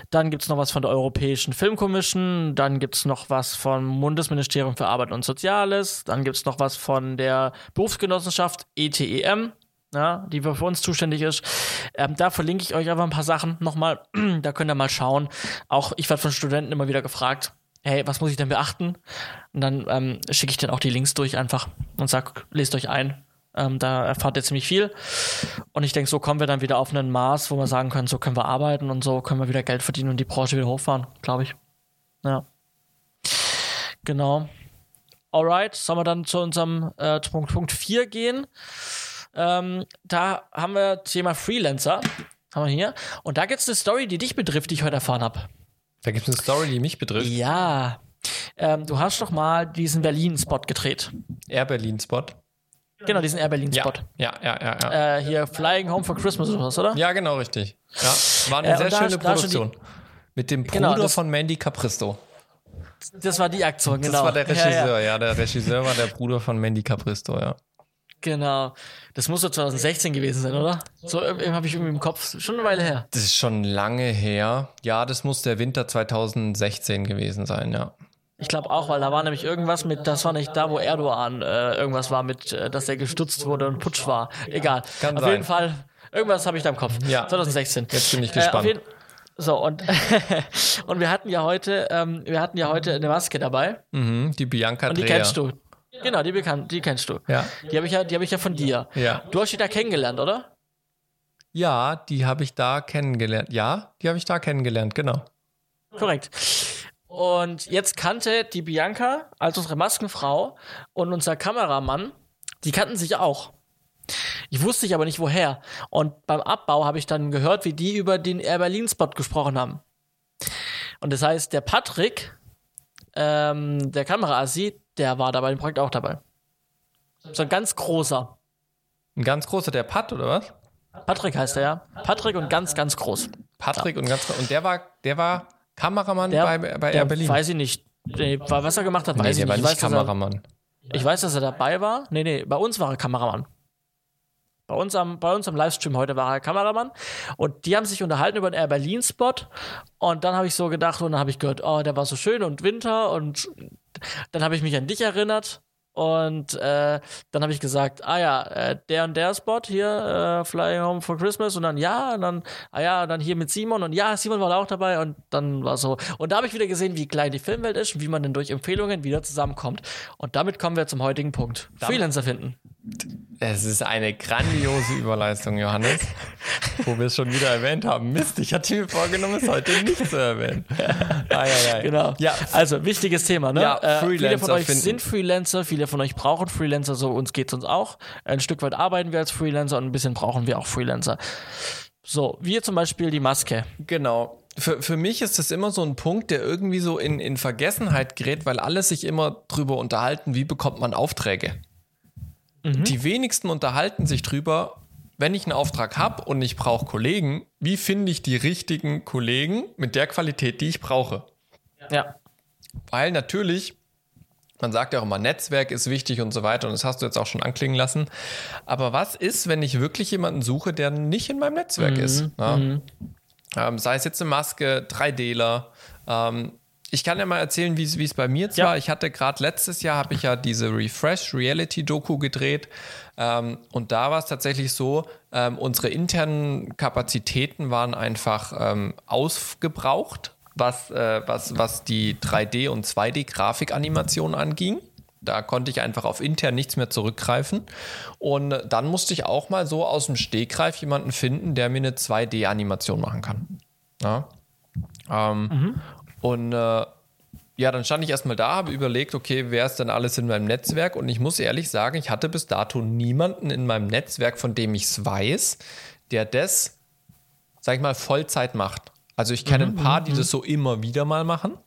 Dann gibt's noch was von der Europäischen Filmkommission. Dann gibt's noch was vom Bundesministerium für Arbeit und Soziales. Dann gibt's noch was von der Berufsgenossenschaft ETEM. Ja, die für uns zuständig ist. Ähm, da verlinke ich euch einfach ein paar Sachen nochmal. da könnt ihr mal schauen. Auch ich werde von Studenten immer wieder gefragt, hey, was muss ich denn beachten? Und dann ähm, schicke ich dann auch die Links durch einfach und sag, lest euch ein. Ähm, da erfahrt ihr ziemlich viel. Und ich denke, so kommen wir dann wieder auf einen Maß, wo wir sagen können, so können wir arbeiten und so können wir wieder Geld verdienen und die Branche wieder hochfahren, glaube ich. Ja. Genau. Alright, sollen wir dann zu unserem äh, Punkt, Punkt 4 gehen? Ähm, da haben wir Thema Freelancer. Haben wir hier. Und da gibt es eine Story, die dich betrifft, die ich heute erfahren habe. Da gibt es eine Story, die mich betrifft. Ja. Ähm, du hast doch mal diesen Berlin-Spot gedreht. Air Berlin-Spot. Genau, diesen Air Berlin-Spot. Ja, ja, ja, ja. ja. Äh, hier Flying Home for Christmas oder was, oder? Ja, genau, richtig. Ja, war eine Äh, sehr schöne schon die- Produktion. Mit dem Bruder Genau, das- von Mandy Capristo. Das war die Aktion, genau. Das war der Ja, ja. Regisseur, ja, Der Regisseur war der Bruder von Mandy Capristo, ja. Genau. Das muss so 2016 gewesen sein, oder? So habe ich irgendwie im Kopf. Schon eine Weile her. Das ist schon lange her. Ja, das muss der Winter 2016 gewesen sein, ja. Ich glaube auch, weil da war nämlich irgendwas mit, das war nicht da, wo Erdogan äh, irgendwas war mit, äh, dass er gestutzt wurde und Putsch war. Egal. Kann auf sein. jeden Fall, irgendwas habe ich da im Kopf. Ja. 2016. Jetzt bin ich Äh, gespannt. jeden, so, und, und wir hatten ja heute, ähm, wir hatten ja heute eine Maske dabei. Mhm, die Bianca Und die Dreher. kennst du. Genau, die, bekannt, die kennst du. Ja. Die habe ich, ja, die hab ich ja von dir. Ja. Du hast die da kennengelernt, oder? Ja, die habe ich da kennengelernt. Ja, die habe ich da kennengelernt, genau. Korrekt. Und jetzt kannte die Bianca als unsere Maskenfrau und unser Kameramann, die kannten sich auch. Ich wusste ich aber nicht woher. Und beim Abbau habe ich dann gehört, wie die über den Air Berlin Spot gesprochen haben. Und das heißt, der Patrick, ähm, der Kameraassi, der war da bei dem Projekt auch dabei. So ein ganz großer. Ein ganz großer, der Pat, oder was? Patrick heißt er ja. Patrick und ganz, ganz groß. Patrick und ganz und der war, der war Kameramann Der, bei, bei der Air Berlin. Weiß ich nicht. Nee, was er gemacht hat, weiß nee, ich der nicht. war Ich nicht weiß, dass er- Kameramann. Ich weiß, dass er dabei war. Nee, nee, bei uns war er Kameramann. Bei uns am, bei uns am Livestream heute war er Kameramann. Und die haben sich unterhalten über den Air Berlin-Spot. Und dann habe ich so gedacht, und dann habe ich gehört, oh, der war so schön und Winter. Und dann habe ich mich an dich erinnert. Und äh, dann habe ich gesagt, ah ja, äh, der und der Spot hier, äh, Flying Home for Christmas. Und dann ja, und dann, ah ja, dann hier mit Simon. Und ja, Simon war da auch dabei. Und dann war so. Und da habe ich wieder gesehen, wie klein die Filmwelt ist und wie man denn durch Empfehlungen wieder zusammenkommt. Und damit kommen wir zum heutigen Punkt. Freelancer finden. Es ist eine grandiose Überleistung, Johannes. wo wir es schon wieder erwähnt haben. Mist, ich hatte mir vorgenommen, es heute nicht zu erwähnen. Ah, ja, ja. Genau. Ja, Also, wichtiges Thema, ne? Ja, äh, viele von euch finden. sind Freelancer, viele von euch brauchen Freelancer, so uns geht's uns auch. Ein Stück weit arbeiten wir als Freelancer und ein bisschen brauchen wir auch Freelancer. So, wir zum Beispiel die Maske. Genau. Für, für mich ist das immer so ein Punkt, der irgendwie so in, in Vergessenheit gerät, weil alle sich immer drüber unterhalten, wie bekommt man Aufträge. Die wenigsten unterhalten sich drüber, wenn ich einen Auftrag habe und ich brauche Kollegen, wie finde ich die richtigen Kollegen mit der Qualität, die ich brauche? Ja. Weil natürlich, man sagt ja auch immer, Netzwerk ist wichtig und so weiter, und das hast du jetzt auch schon anklingen lassen. Aber was ist, wenn ich wirklich jemanden suche, der nicht in meinem Netzwerk ist? Ja? Ähm, sei es jetzt eine Maske, 3Dler. Ähm, ich kann ja mal erzählen, wie es bei mir jetzt Ja. war. Ich hatte gerade letztes Jahr, habe ich ja diese Refresh Reality Doku gedreht. Ähm, und da war es tatsächlich so, ähm, unsere internen Kapazitäten waren einfach ähm, ausgebraucht, was, äh, was, was die 3D- und 2D-Grafikanimation anging. Da konnte ich einfach auf intern nichts mehr zurückgreifen. Und dann musste ich auch mal so aus dem Stegreif jemanden finden, der mir eine 2D-Animation machen kann. Ja. Ähm, Und äh, ja, dann stand ich erstmal da, habe überlegt, okay, wer ist denn alles in meinem Netzwerk? Und ich muss ehrlich sagen, ich hatte bis dato niemanden in meinem Netzwerk, von dem ich es weiß, der das, sag ich mal, Vollzeit macht. Also ich kenne ein paar, die das so immer wieder mal machen.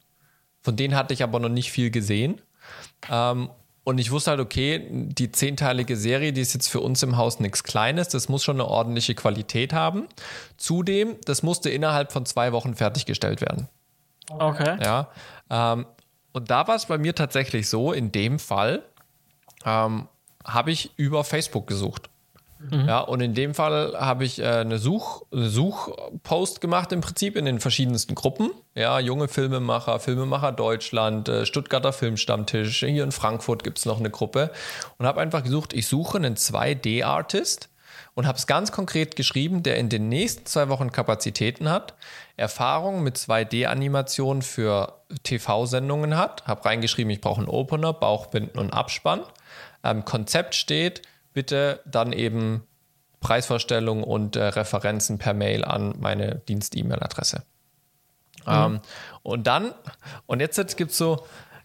Von denen hatte ich aber noch nicht viel gesehen. Ähm, und ich wusste halt, okay, die zehnteilige Serie, die ist jetzt für uns im Haus nichts Kleines, das muss schon eine ordentliche Qualität haben. Zudem, das musste innerhalb von zwei Wochen fertiggestellt werden. Okay. Ja. Ähm, und da war es bei mir tatsächlich so, in dem Fall ähm, habe ich über Facebook gesucht. Ja, und in dem Fall habe ich äh, eine, Such, eine Suchpost gemacht im Prinzip in den verschiedensten Gruppen. Ja, junge Filmemacher, Filmemacher Deutschland, äh, Stuttgarter Filmstammtisch, hier in Frankfurt gibt es noch eine Gruppe und habe einfach gesucht, ich suche einen 2D-Artist und habe es ganz konkret geschrieben, der in den nächsten zwei Wochen Kapazitäten hat, Erfahrung mit 2D-Animationen für TV-Sendungen hat, habe reingeschrieben, ich brauche einen Opener, Bauchbinden und Abspann. Ähm, Konzept steht, bitte dann eben Preisvorstellung und äh, Referenzen per Mail an meine Dienst-E-Mail-Adresse. Mhm. Ähm, und dann, und jetzt gibt es so,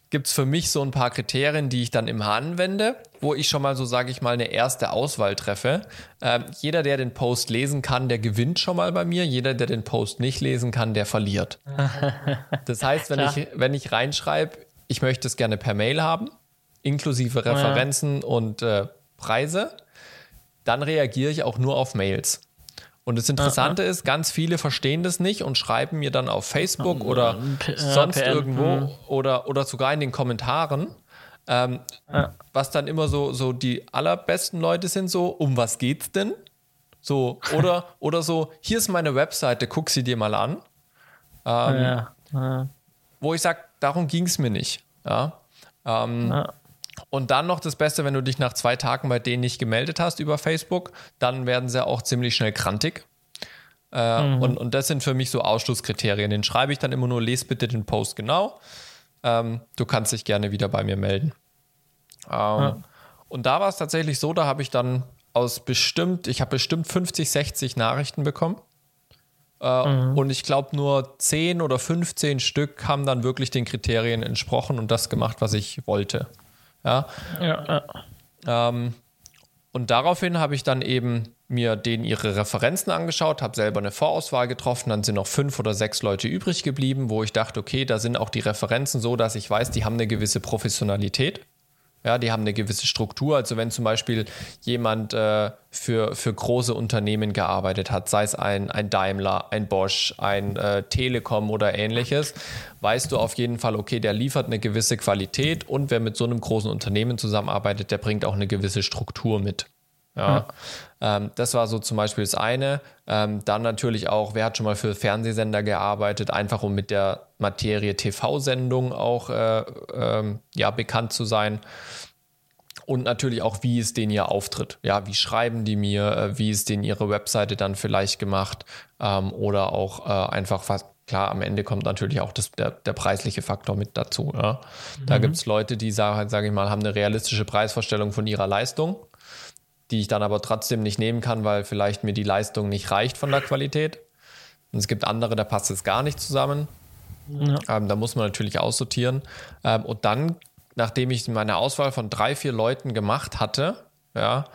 gibt es für mich so ein paar Kriterien, die ich dann immer anwende, wo ich schon mal so, sage ich mal, eine erste Auswahl treffe. Ähm, jeder, der den Post lesen kann, der gewinnt schon mal bei mir. Jeder, der den Post nicht lesen kann, der verliert. Das heißt, wenn, ich, wenn ich reinschreibe, ich möchte es gerne per Mail haben, inklusive Referenzen ja. und äh, Preise, dann reagiere ich auch nur auf Mails. Und das Interessante Aha. ist, ganz viele verstehen das nicht und schreiben mir dann auf Facebook oder P sonst PN. irgendwo mhm. oder, oder sogar in den Kommentaren, ähm, ja. was dann immer so, so die allerbesten Leute sind, so, um was geht's denn? So, oder, oder so, hier ist meine Webseite, guck sie dir mal an. Ähm, ja. Ja. Wo ich sage, darum ging es mir nicht. Ja. Ähm, und dann noch das Beste, wenn du dich nach zwei Tagen bei denen nicht gemeldet hast über Facebook, dann werden sie auch ziemlich schnell krantig. Äh, mhm. und, und das sind für mich so Ausschlusskriterien. Den schreibe ich dann immer nur, lese bitte den Post genau. Ähm, du kannst dich gerne wieder bei mir melden. Ähm, ja. Und da war es tatsächlich so, da habe ich dann aus bestimmt, ich habe bestimmt 50, 60 Nachrichten bekommen. Äh, mhm. Und ich glaube, nur 10 oder 15 Stück haben dann wirklich den Kriterien entsprochen und das gemacht, was ich wollte. Ja. ja. Ähm, und daraufhin habe ich dann eben mir denen ihre Referenzen angeschaut, habe selber eine Vorauswahl getroffen, dann sind noch fünf oder sechs Leute übrig geblieben, wo ich dachte, okay, da sind auch die Referenzen so, dass ich weiß, die haben eine gewisse Professionalität. Ja, die haben eine gewisse Struktur. Also wenn zum Beispiel jemand äh, für, für große Unternehmen gearbeitet hat, sei es ein, ein Daimler, ein Bosch, ein äh, Telekom oder ähnliches, weißt du auf jeden Fall, okay, der liefert eine gewisse Qualität und wer mit so einem großen Unternehmen zusammenarbeitet, der bringt auch eine gewisse Struktur mit. Ja. Ähm, das war so zum Beispiel das eine. Ähm, dann natürlich auch, wer hat schon mal für Fernsehsender gearbeitet, einfach um mit der Materie TV-Sendung auch äh, ähm, ja, bekannt zu sein. Und natürlich auch, wie ist denen ihr Auftritt? Ja, wie schreiben die mir? Äh, wie ist denen ihre Webseite dann vielleicht gemacht? Ähm, oder auch äh, einfach was, klar, am Ende kommt natürlich auch das, der, der preisliche Faktor mit dazu. Ja? Da mhm. gibt es Leute, die, sage sag ich mal, haben eine realistische Preisvorstellung von ihrer Leistung die ich dann aber trotzdem nicht nehmen kann, weil vielleicht mir die Leistung nicht reicht von der Qualität. Und es gibt andere, da passt es gar nicht zusammen. Ja. Ähm, da muss man natürlich aussortieren. Ähm, und dann, nachdem ich meine Auswahl von drei, vier Leuten gemacht hatte, ja,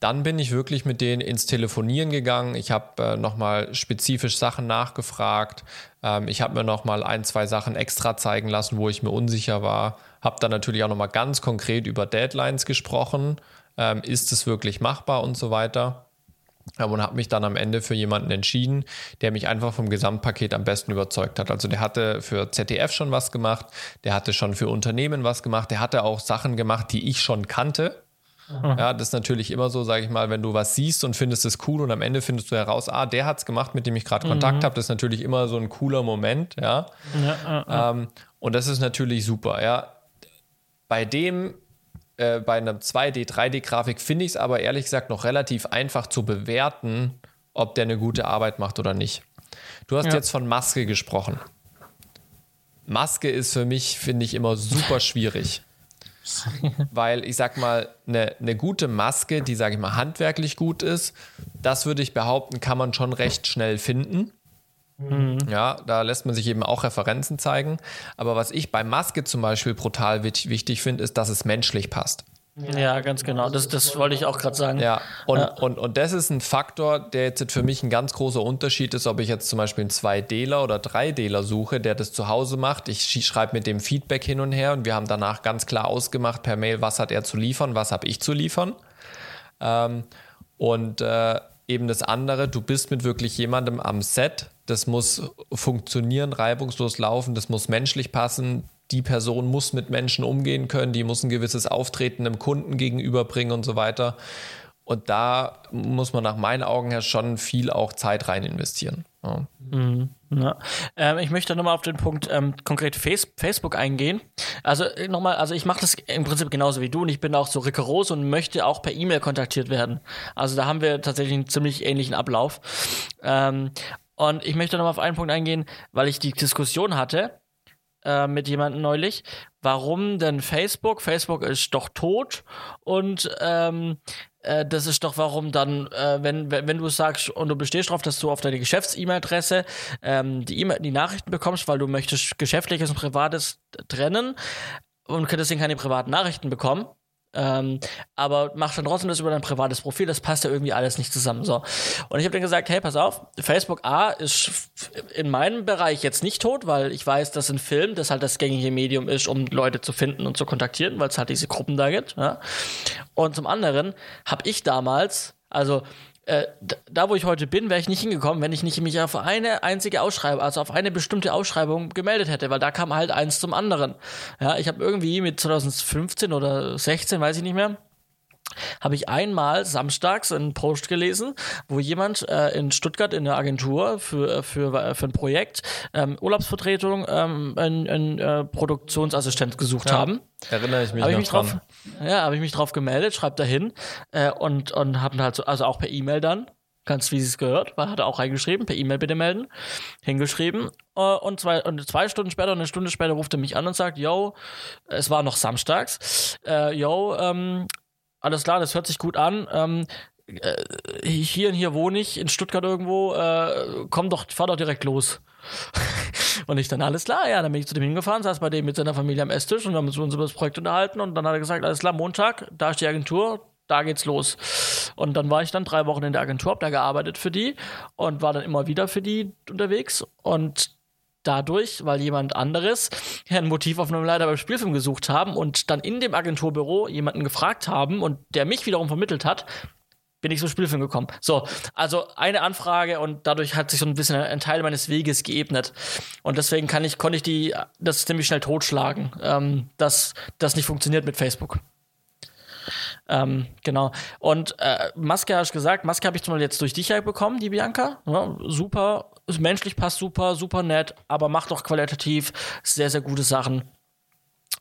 dann bin ich wirklich mit denen ins Telefonieren gegangen. Ich habe äh, nochmal spezifisch Sachen nachgefragt. Ähm, ich habe mir nochmal ein, zwei Sachen extra zeigen lassen, wo ich mir unsicher war. Habe dann natürlich auch nochmal ganz konkret über Deadlines gesprochen ähm, ist es wirklich machbar und so weiter. Und habe mich dann am Ende für jemanden entschieden, der mich einfach vom Gesamtpaket am besten überzeugt hat. Also der hatte für ZDF schon was gemacht, der hatte schon für Unternehmen was gemacht, der hatte auch Sachen gemacht, die ich schon kannte. Ja, das ist natürlich immer so, sage ich mal, wenn du was siehst und findest es cool und am Ende findest du heraus, ah, der hat es gemacht, mit dem ich gerade Kontakt mhm. habe. Das ist natürlich immer so ein cooler Moment, ja. ja, ja. Ähm, und das ist natürlich super, ja. Bei dem äh, bei einer 2D, 3D-Grafik finde ich es aber ehrlich gesagt noch relativ einfach zu bewerten, ob der eine gute Arbeit macht oder nicht. Du hast ja. jetzt von Maske gesprochen. Maske ist für mich, finde ich, immer super schwierig. Weil ich sag mal, eine, eine gute Maske, die, sage ich mal, handwerklich gut ist, das würde ich behaupten, kann man schon recht schnell finden. Mhm. Ja, da lässt man sich eben auch Referenzen zeigen. Aber was ich bei Maske zum Beispiel brutal wichtig finde, ist, dass es menschlich passt. Ja, ganz genau. Das, das wollte ich auch gerade sagen. Ja, und, ja. Und, und das ist ein Faktor, der jetzt für mich ein ganz großer Unterschied ist, ob ich jetzt zum Beispiel einen 2Dler oder 3Dler suche, der das zu Hause macht. Ich schreibe mit dem Feedback hin und her und wir haben danach ganz klar ausgemacht per Mail, was hat er zu liefern, was habe ich zu liefern. Ähm, und äh, eben das andere, du bist mit wirklich jemandem am Set, das muss funktionieren, reibungslos laufen, das muss menschlich passen. Die Person muss mit Menschen umgehen können, die muss ein gewisses Auftreten dem Kunden gegenüberbringen und so weiter. Und da muss man nach meinen Augen her schon viel auch Zeit rein investieren. Ja. Mhm. Ja. Ähm, ich möchte nochmal auf den Punkt ähm, konkret Face Facebook eingehen. Also äh, nochmal, also ich mache das im Prinzip genauso wie du und ich bin auch so rigoros und möchte auch per E-Mail kontaktiert werden. Also da haben wir tatsächlich einen ziemlich ähnlichen Ablauf. Ähm, und ich möchte nochmal auf einen Punkt eingehen, weil ich die Diskussion hatte äh, mit jemandem neulich, warum denn Facebook? Facebook ist doch tot und ähm, äh, das ist doch warum dann, äh, wenn, wenn, du sagst und du bestehst darauf, dass du auf deine Geschäfts-E-Mail-Adresse ähm, die, e die Nachrichten bekommst, weil du möchtest Geschäftliches und Privates trennen und deswegen keine privaten Nachrichten bekommen, ähm, aber mach dann trotzdem das über dein privates Profil, das passt ja irgendwie alles nicht zusammen. So. Und ich habe dann gesagt, hey, pass auf, Facebook A ist in meinem Bereich jetzt nicht tot, weil ich weiß, dass ein Film das halt das gängige Medium ist, um Leute zu finden und zu kontaktieren, weil es halt diese Gruppen da gibt. Ja? Und zum anderen habe ich damals, also äh, da wo ich heute bin, wäre ich nicht hingekommen, wenn ich nicht mich auf eine einzige Ausschreibung, also auf eine bestimmte Ausschreibung gemeldet hätte, weil da kam halt eins zum anderen. Ja, ich habe irgendwie mit 2015 oder 16, weiß ich nicht mehr, habe ich einmal samstags einen Post gelesen, wo jemand äh, in Stuttgart in der Agentur für, für, für ein Projekt ähm, Urlaubsvertretung ähm, einen, einen äh, Produktionsassistent gesucht ja, haben. Erinnere ich mich hab noch ich mich drauf, Ja, habe ich mich drauf gemeldet, schreibt dahin äh, und, und habe halt so, also auch per E-Mail dann, ganz wie sie es gehört, weil hat er auch reingeschrieben, per E-Mail bitte melden, hingeschrieben äh, und zwei, und zwei Stunden später, eine Stunde später ruft er mich an und sagt, yo, es war noch samstags, äh, yo, ähm, alles klar, das hört sich gut an. Ähm, äh, hier und hier wohne ich, in Stuttgart irgendwo, äh, komm doch, fahr doch direkt los. und ich dann, alles klar, ja, dann bin ich zu dem hingefahren, saß bei dem mit seiner Familie am Esstisch und wir haben uns über das Projekt unterhalten und dann hat er gesagt, alles klar, Montag, da ist die Agentur, da geht's los. Und dann war ich dann drei Wochen in der Agentur, hab da gearbeitet für die und war dann immer wieder für die unterwegs und dadurch, weil jemand anderes ein Motiv auf einem Leiter beim Spielfilm gesucht haben und dann in dem Agenturbüro jemanden gefragt haben und der mich wiederum vermittelt hat, bin ich zum Spielfilm gekommen. So, also eine Anfrage und dadurch hat sich so ein bisschen ein Teil meines Weges geebnet. Und deswegen kann ich, konnte ich die, das ziemlich schnell totschlagen, ähm, dass das nicht funktioniert mit Facebook. Ähm, genau. Und äh, Maske hast du gesagt, Maske habe ich zum Beispiel jetzt durch dich bekommen, die Bianca. Ja, super, menschlich passt super, super nett, aber macht auch qualitativ sehr, sehr gute Sachen.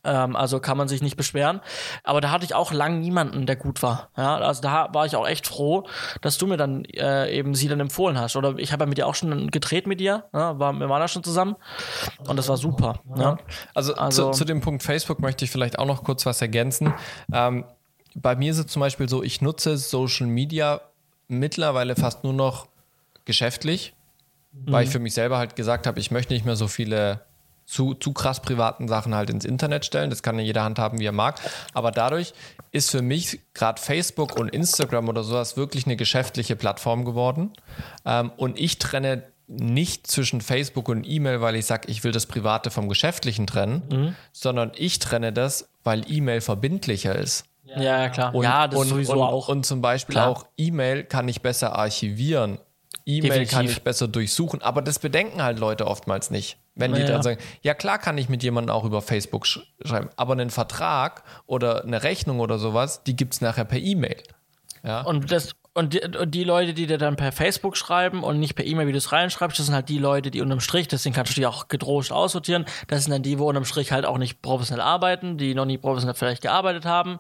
Ähm, also kann man sich nicht beschweren. Aber da hatte ich auch lang niemanden, der gut war. Ja, also da war ich auch echt froh, dass du mir dann äh, eben sie dann empfohlen hast. Oder ich habe ja mit dir auch schon gedreht mit dir. Ja, war, wir waren da schon zusammen. Und das war super. Ja. Also, also zu, zu, dem Punkt Facebook möchte ich vielleicht auch noch kurz was ergänzen. Ähm, bei mir ist es zum Beispiel so, ich nutze Social Media mittlerweile fast nur noch geschäftlich, mhm. weil ich für mich selber halt gesagt habe, ich möchte nicht mehr so viele zu, zu krass privaten Sachen halt ins Internet stellen. Das kann ja jeder handhaben, wie er mag. Aber dadurch ist für mich gerade Facebook und Instagram oder sowas wirklich eine geschäftliche Plattform geworden. Ähm, und ich trenne nicht zwischen Facebook und E-Mail, weil ich sage, ich will das Private vom Geschäftlichen trennen, mhm. sondern ich trenne das, weil E-Mail verbindlicher ist. Ja, klar. Und, ja, das und, sowieso und, auch. Und zum Beispiel klar. auch E-Mail kann ich besser archivieren. E-Mail kann ich besser durchsuchen, aber das bedenken halt Leute oftmals nicht. Wenn die ja. dann sagen, ja klar kann ich mit jemandem auch über Facebook sch schreiben, aber einen Vertrag oder eine Rechnung oder sowas, die gibt es nachher per E-Mail. Ja? Und das, und die, und die, Leute, die dir dann per Facebook schreiben und nicht per E-Mail, wie du es reinschreibst, das sind halt die Leute, die unterm Strich, deswegen kannst du die auch gedroht aussortieren. Das sind dann die, wo unterm Strich halt auch nicht professionell arbeiten, die noch nie professionell vielleicht gearbeitet haben,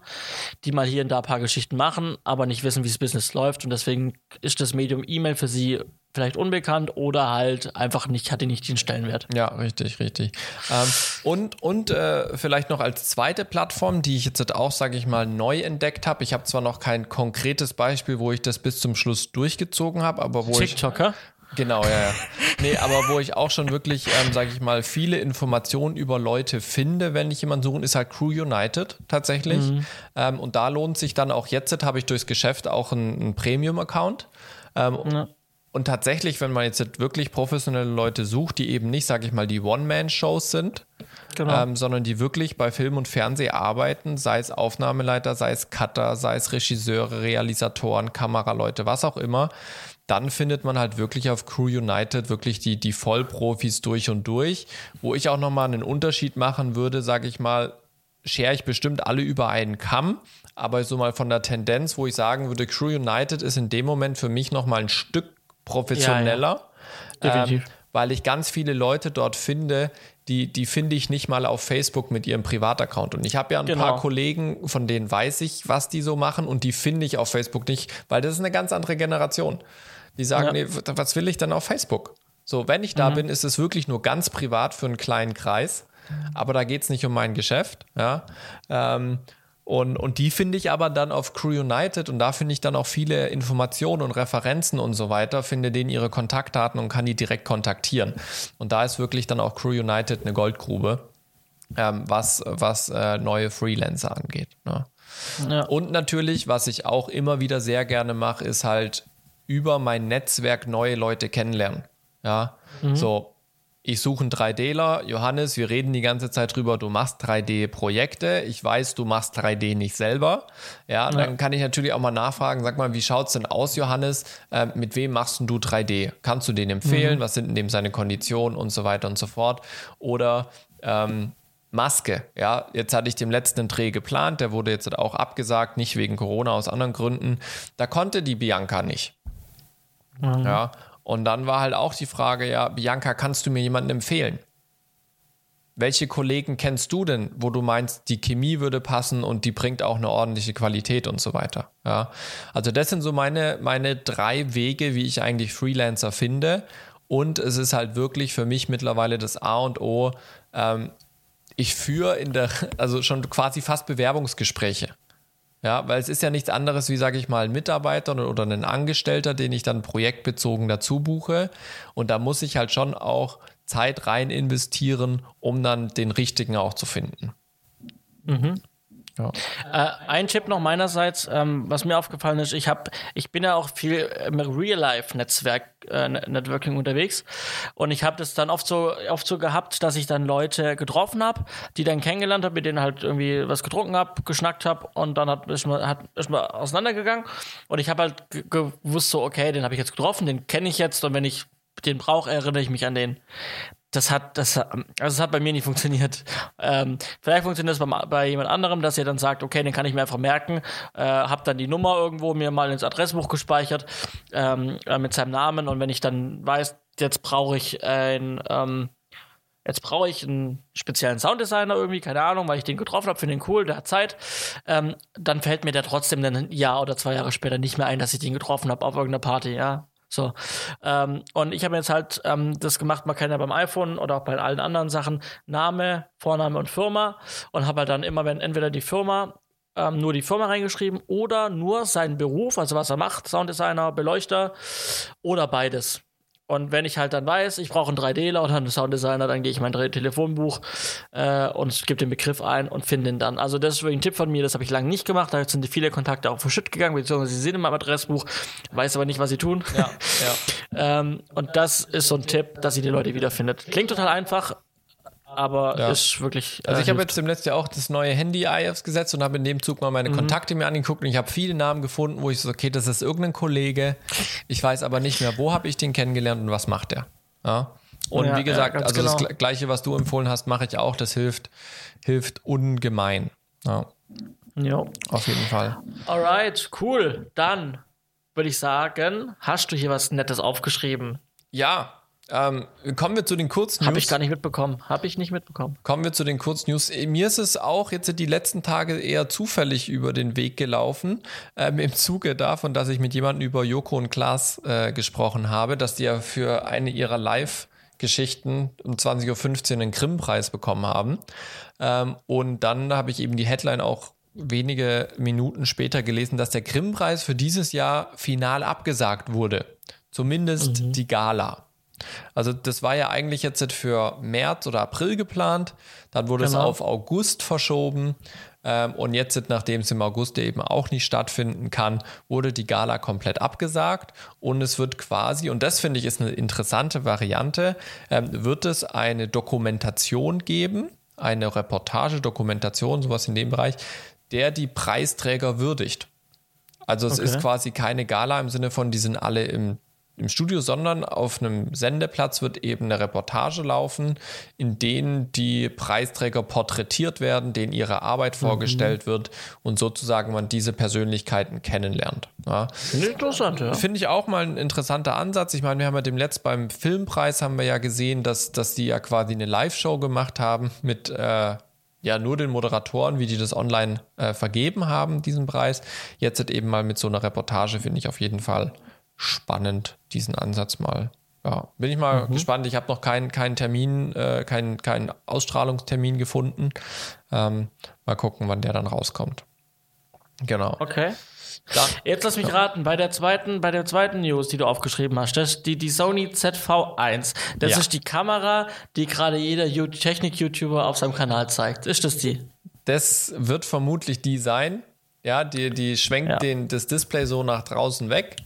die mal hier und da ein paar Geschichten machen, aber nicht wissen, wie das Business läuft. Und deswegen ist das Medium E-Mail für sie vielleicht unbekannt oder halt einfach nicht, hatte nicht den Stellenwert. Ja, richtig, richtig. Ähm, und und äh, vielleicht noch als zweite Plattform, die ich jetzt auch, sage ich mal, neu entdeckt habe. Ich habe zwar noch kein konkretes Beispiel, wo ich das bis zum Schluss durchgezogen habe, aber wo TikToker? ich. Genau, ja, ja. Nee, aber wo ich auch schon wirklich, ähm, sage ich mal, viele Informationen über Leute finde, wenn ich jemanden suche, ist halt Crew United tatsächlich. Mhm. Ähm, und da lohnt sich dann auch jetzt, habe ich durchs Geschäft auch einen, einen Premium-Account. Ähm, ja. Und tatsächlich, wenn man jetzt wirklich professionelle Leute sucht, die eben nicht, sage ich mal, die One-Man-Shows sind, genau. ähm, sondern die wirklich bei Film und Fernsehen arbeiten, sei es Aufnahmeleiter, sei es Cutter, sei es Regisseure, Realisatoren, Kameraleute, was auch immer, dann findet man halt wirklich auf Crew United wirklich die, die Vollprofis durch und durch. Wo ich auch nochmal einen Unterschied machen würde, sage ich mal, schere ich bestimmt alle über einen Kamm, aber so mal von der Tendenz, wo ich sagen würde, Crew United ist in dem Moment für mich nochmal ein Stück professioneller. Ja, ja. Ähm, weil ich ganz viele Leute dort finde, die, die finde ich nicht mal auf Facebook mit ihrem Privataccount. Und ich habe ja ein genau. paar Kollegen, von denen weiß ich, was die so machen und die finde ich auf Facebook nicht, weil das ist eine ganz andere Generation. Die sagen, ja. nee, was will ich denn auf Facebook? So, wenn ich da mhm. bin, ist es wirklich nur ganz privat für einen kleinen Kreis. Aber da geht es nicht um mein Geschäft. Ja. Ähm, und, und die finde ich aber dann auf Crew United und da finde ich dann auch viele Informationen und Referenzen und so weiter, finde denen ihre Kontaktdaten und kann die direkt kontaktieren. Und da ist wirklich dann auch Crew United eine Goldgrube, ähm, was, was äh, neue Freelancer angeht. Ne? Ja. Und natürlich, was ich auch immer wieder sehr gerne mache, ist halt über mein Netzwerk neue Leute kennenlernen. Ja, mhm. so ich suche einen 3Dler. Johannes, wir reden die ganze Zeit drüber, du machst 3D-Projekte. Ich weiß, du machst 3D nicht selber. Ja, dann ja. kann ich natürlich auch mal nachfragen, sag mal, wie schaut es denn aus, Johannes? Äh, mit wem machst du 3D? Kannst du den empfehlen? Mhm. Was sind denn seine Konditionen und so weiter und so fort? Oder ähm, Maske, ja, jetzt hatte ich dem letzten Dreh geplant, der wurde jetzt auch abgesagt, nicht wegen Corona, aus anderen Gründen. Da konnte die Bianca nicht. Mhm. Ja, und dann war halt auch die Frage, ja, Bianca, kannst du mir jemanden empfehlen? Welche Kollegen kennst du denn, wo du meinst, die Chemie würde passen und die bringt auch eine ordentliche Qualität und so weiter? Ja, also das sind so meine, meine drei Wege, wie ich eigentlich Freelancer finde. Und es ist halt wirklich für mich mittlerweile das A und O. Ähm, ich führe in der, also schon quasi fast Bewerbungsgespräche. Ja, weil es ist ja nichts anderes wie, sage ich mal, ein Mitarbeiter oder ein Angestellter, den ich dann projektbezogen dazu buche. Und da muss ich halt schon auch Zeit rein investieren, um dann den richtigen auch zu finden. Mhm. Ja. Äh, ein Tipp noch meinerseits, ähm, was mir aufgefallen ist, ich habe, ich bin ja auch viel im Real-Life-Netzwerk, äh, Networking unterwegs und ich habe das dann oft so, oft so gehabt, dass ich dann Leute getroffen habe, die dann kennengelernt habe, mit denen halt irgendwie was getrunken habe, geschnackt habe und dann hat ist man, hat, ist man auseinandergegangen und ich habe halt gewusst so, okay, den habe ich jetzt getroffen, den kenne ich jetzt und wenn ich den brauche, erinnere ich mich an den das hat, das, also das hat bei mir nicht funktioniert. Ähm, vielleicht funktioniert es bei, bei, jemand anderem, dass ihr dann sagt, okay, den kann ich mir einfach merken, äh, hab dann die Nummer irgendwo mir mal ins Adressbuch gespeichert ähm, äh, mit seinem Namen und wenn ich dann weiß, jetzt brauche ich ein, ähm, jetzt brauche ich einen speziellen Sounddesigner irgendwie, keine Ahnung, weil ich den getroffen habe, finde den cool, der hat Zeit, ähm, dann fällt mir der trotzdem ein Jahr oder zwei Jahre später nicht mehr ein, dass ich den getroffen habe auf irgendeiner Party, ja. So. Ähm, und ich habe jetzt halt ähm, das gemacht, man kann ja beim iPhone oder auch bei allen anderen Sachen Name, Vorname und Firma und habe halt dann immer, wenn entweder die Firma ähm, nur die Firma reingeschrieben oder nur seinen Beruf, also was er macht, Sounddesigner, Beleuchter oder beides. Und wenn ich halt dann weiß, ich brauche einen 3Dler oder einen Sounddesigner, dann gehe ich in mein Telefonbuch äh, und gebe den Begriff ein und finde ihn dann. Also das ist wirklich ein Tipp von mir, das habe ich lange nicht gemacht. Da sind viele Kontakte auch verschütt gegangen, beziehungsweise sie sind in meinem Adressbuch, weiß aber nicht, was sie tun. Ja, ja. ähm, und das ist so ein Tipp, dass ihr die Leute wiederfindet. Klingt total einfach, aber ja. ist wirklich. Äh, also ich habe jetzt im letzten Jahr auch das neue Handy-Eye aufs und habe in dem Zug mal meine mhm. Kontakte mir angeguckt und ich habe viele Namen gefunden, wo ich so, okay, das ist irgendein Kollege. Ich weiß aber nicht mehr, wo habe ich den kennengelernt und was macht der. Ja. Und ja, wie gesagt, ja, also genau. das Gleiche, was du empfohlen hast, mache ich auch. Das hilft, hilft ungemein. Ja. Jo. Auf jeden Fall. Alright, cool. Dann würde ich sagen, hast du hier was Nettes aufgeschrieben? Ja, ähm, kommen wir zu den Kurznews. Habe ich gar nicht mitbekommen. Habe ich nicht mitbekommen. Kommen wir zu den Kurznews. Mir ist es auch jetzt die letzten Tage eher zufällig über den Weg gelaufen, ähm, im Zuge davon, dass ich mit jemandem über Joko und Klaas äh, gesprochen habe, dass die ja für eine ihrer Live-Geschichten um 20.15 Uhr einen Grimm-Preis bekommen haben. Ähm, und dann habe ich eben die Headline auch wenige Minuten später gelesen, dass der Grimm-Preis für dieses Jahr final abgesagt wurde. Zumindest mhm. die Gala. Also das war ja eigentlich jetzt für März oder April geplant, dann wurde genau. es auf August verschoben ähm, und jetzt, nachdem es im August eben auch nicht stattfinden kann, wurde die Gala komplett abgesagt und es wird quasi, und das finde ich ist eine interessante Variante, ähm, wird es eine Dokumentation geben, eine Reportage, Dokumentation, sowas in dem Bereich, der die Preisträger würdigt. Also es okay. ist quasi keine Gala im Sinne von, die sind alle im im Studio, sondern auf einem Sendeplatz wird eben eine Reportage laufen, in denen die Preisträger porträtiert werden, denen ihre Arbeit mhm. vorgestellt wird und sozusagen man diese Persönlichkeiten kennenlernt. Ja. Finde ich interessant, ja. Finde ich auch mal ein interessanter Ansatz. Ich meine, wir haben ja dem letzt beim Filmpreis haben wir ja gesehen, dass, dass die ja quasi eine Live-Show gemacht haben mit äh, ja nur den Moderatoren, wie die das online äh, vergeben haben, diesen Preis. Jetzt eben mal mit so einer Reportage, finde ich auf jeden Fall spannend, diesen Ansatz mal. Ja, bin ich mal mhm. gespannt. Ich habe noch keinen kein Termin, äh, keinen kein Ausstrahlungstermin gefunden. Ähm, mal gucken, wann der dann rauskommt. Genau. Okay. Dann, Jetzt lass mich raten, bei der zweiten, bei der zweiten News, die du aufgeschrieben hast, das, die, die Sony ZV1, das ja. ist die Kamera, die gerade jeder Technik-YouTuber auf seinem Kanal zeigt. Ist das die? Das wird vermutlich die sein. Ja, die, die schwenkt ja. Den, das Display so nach draußen weg.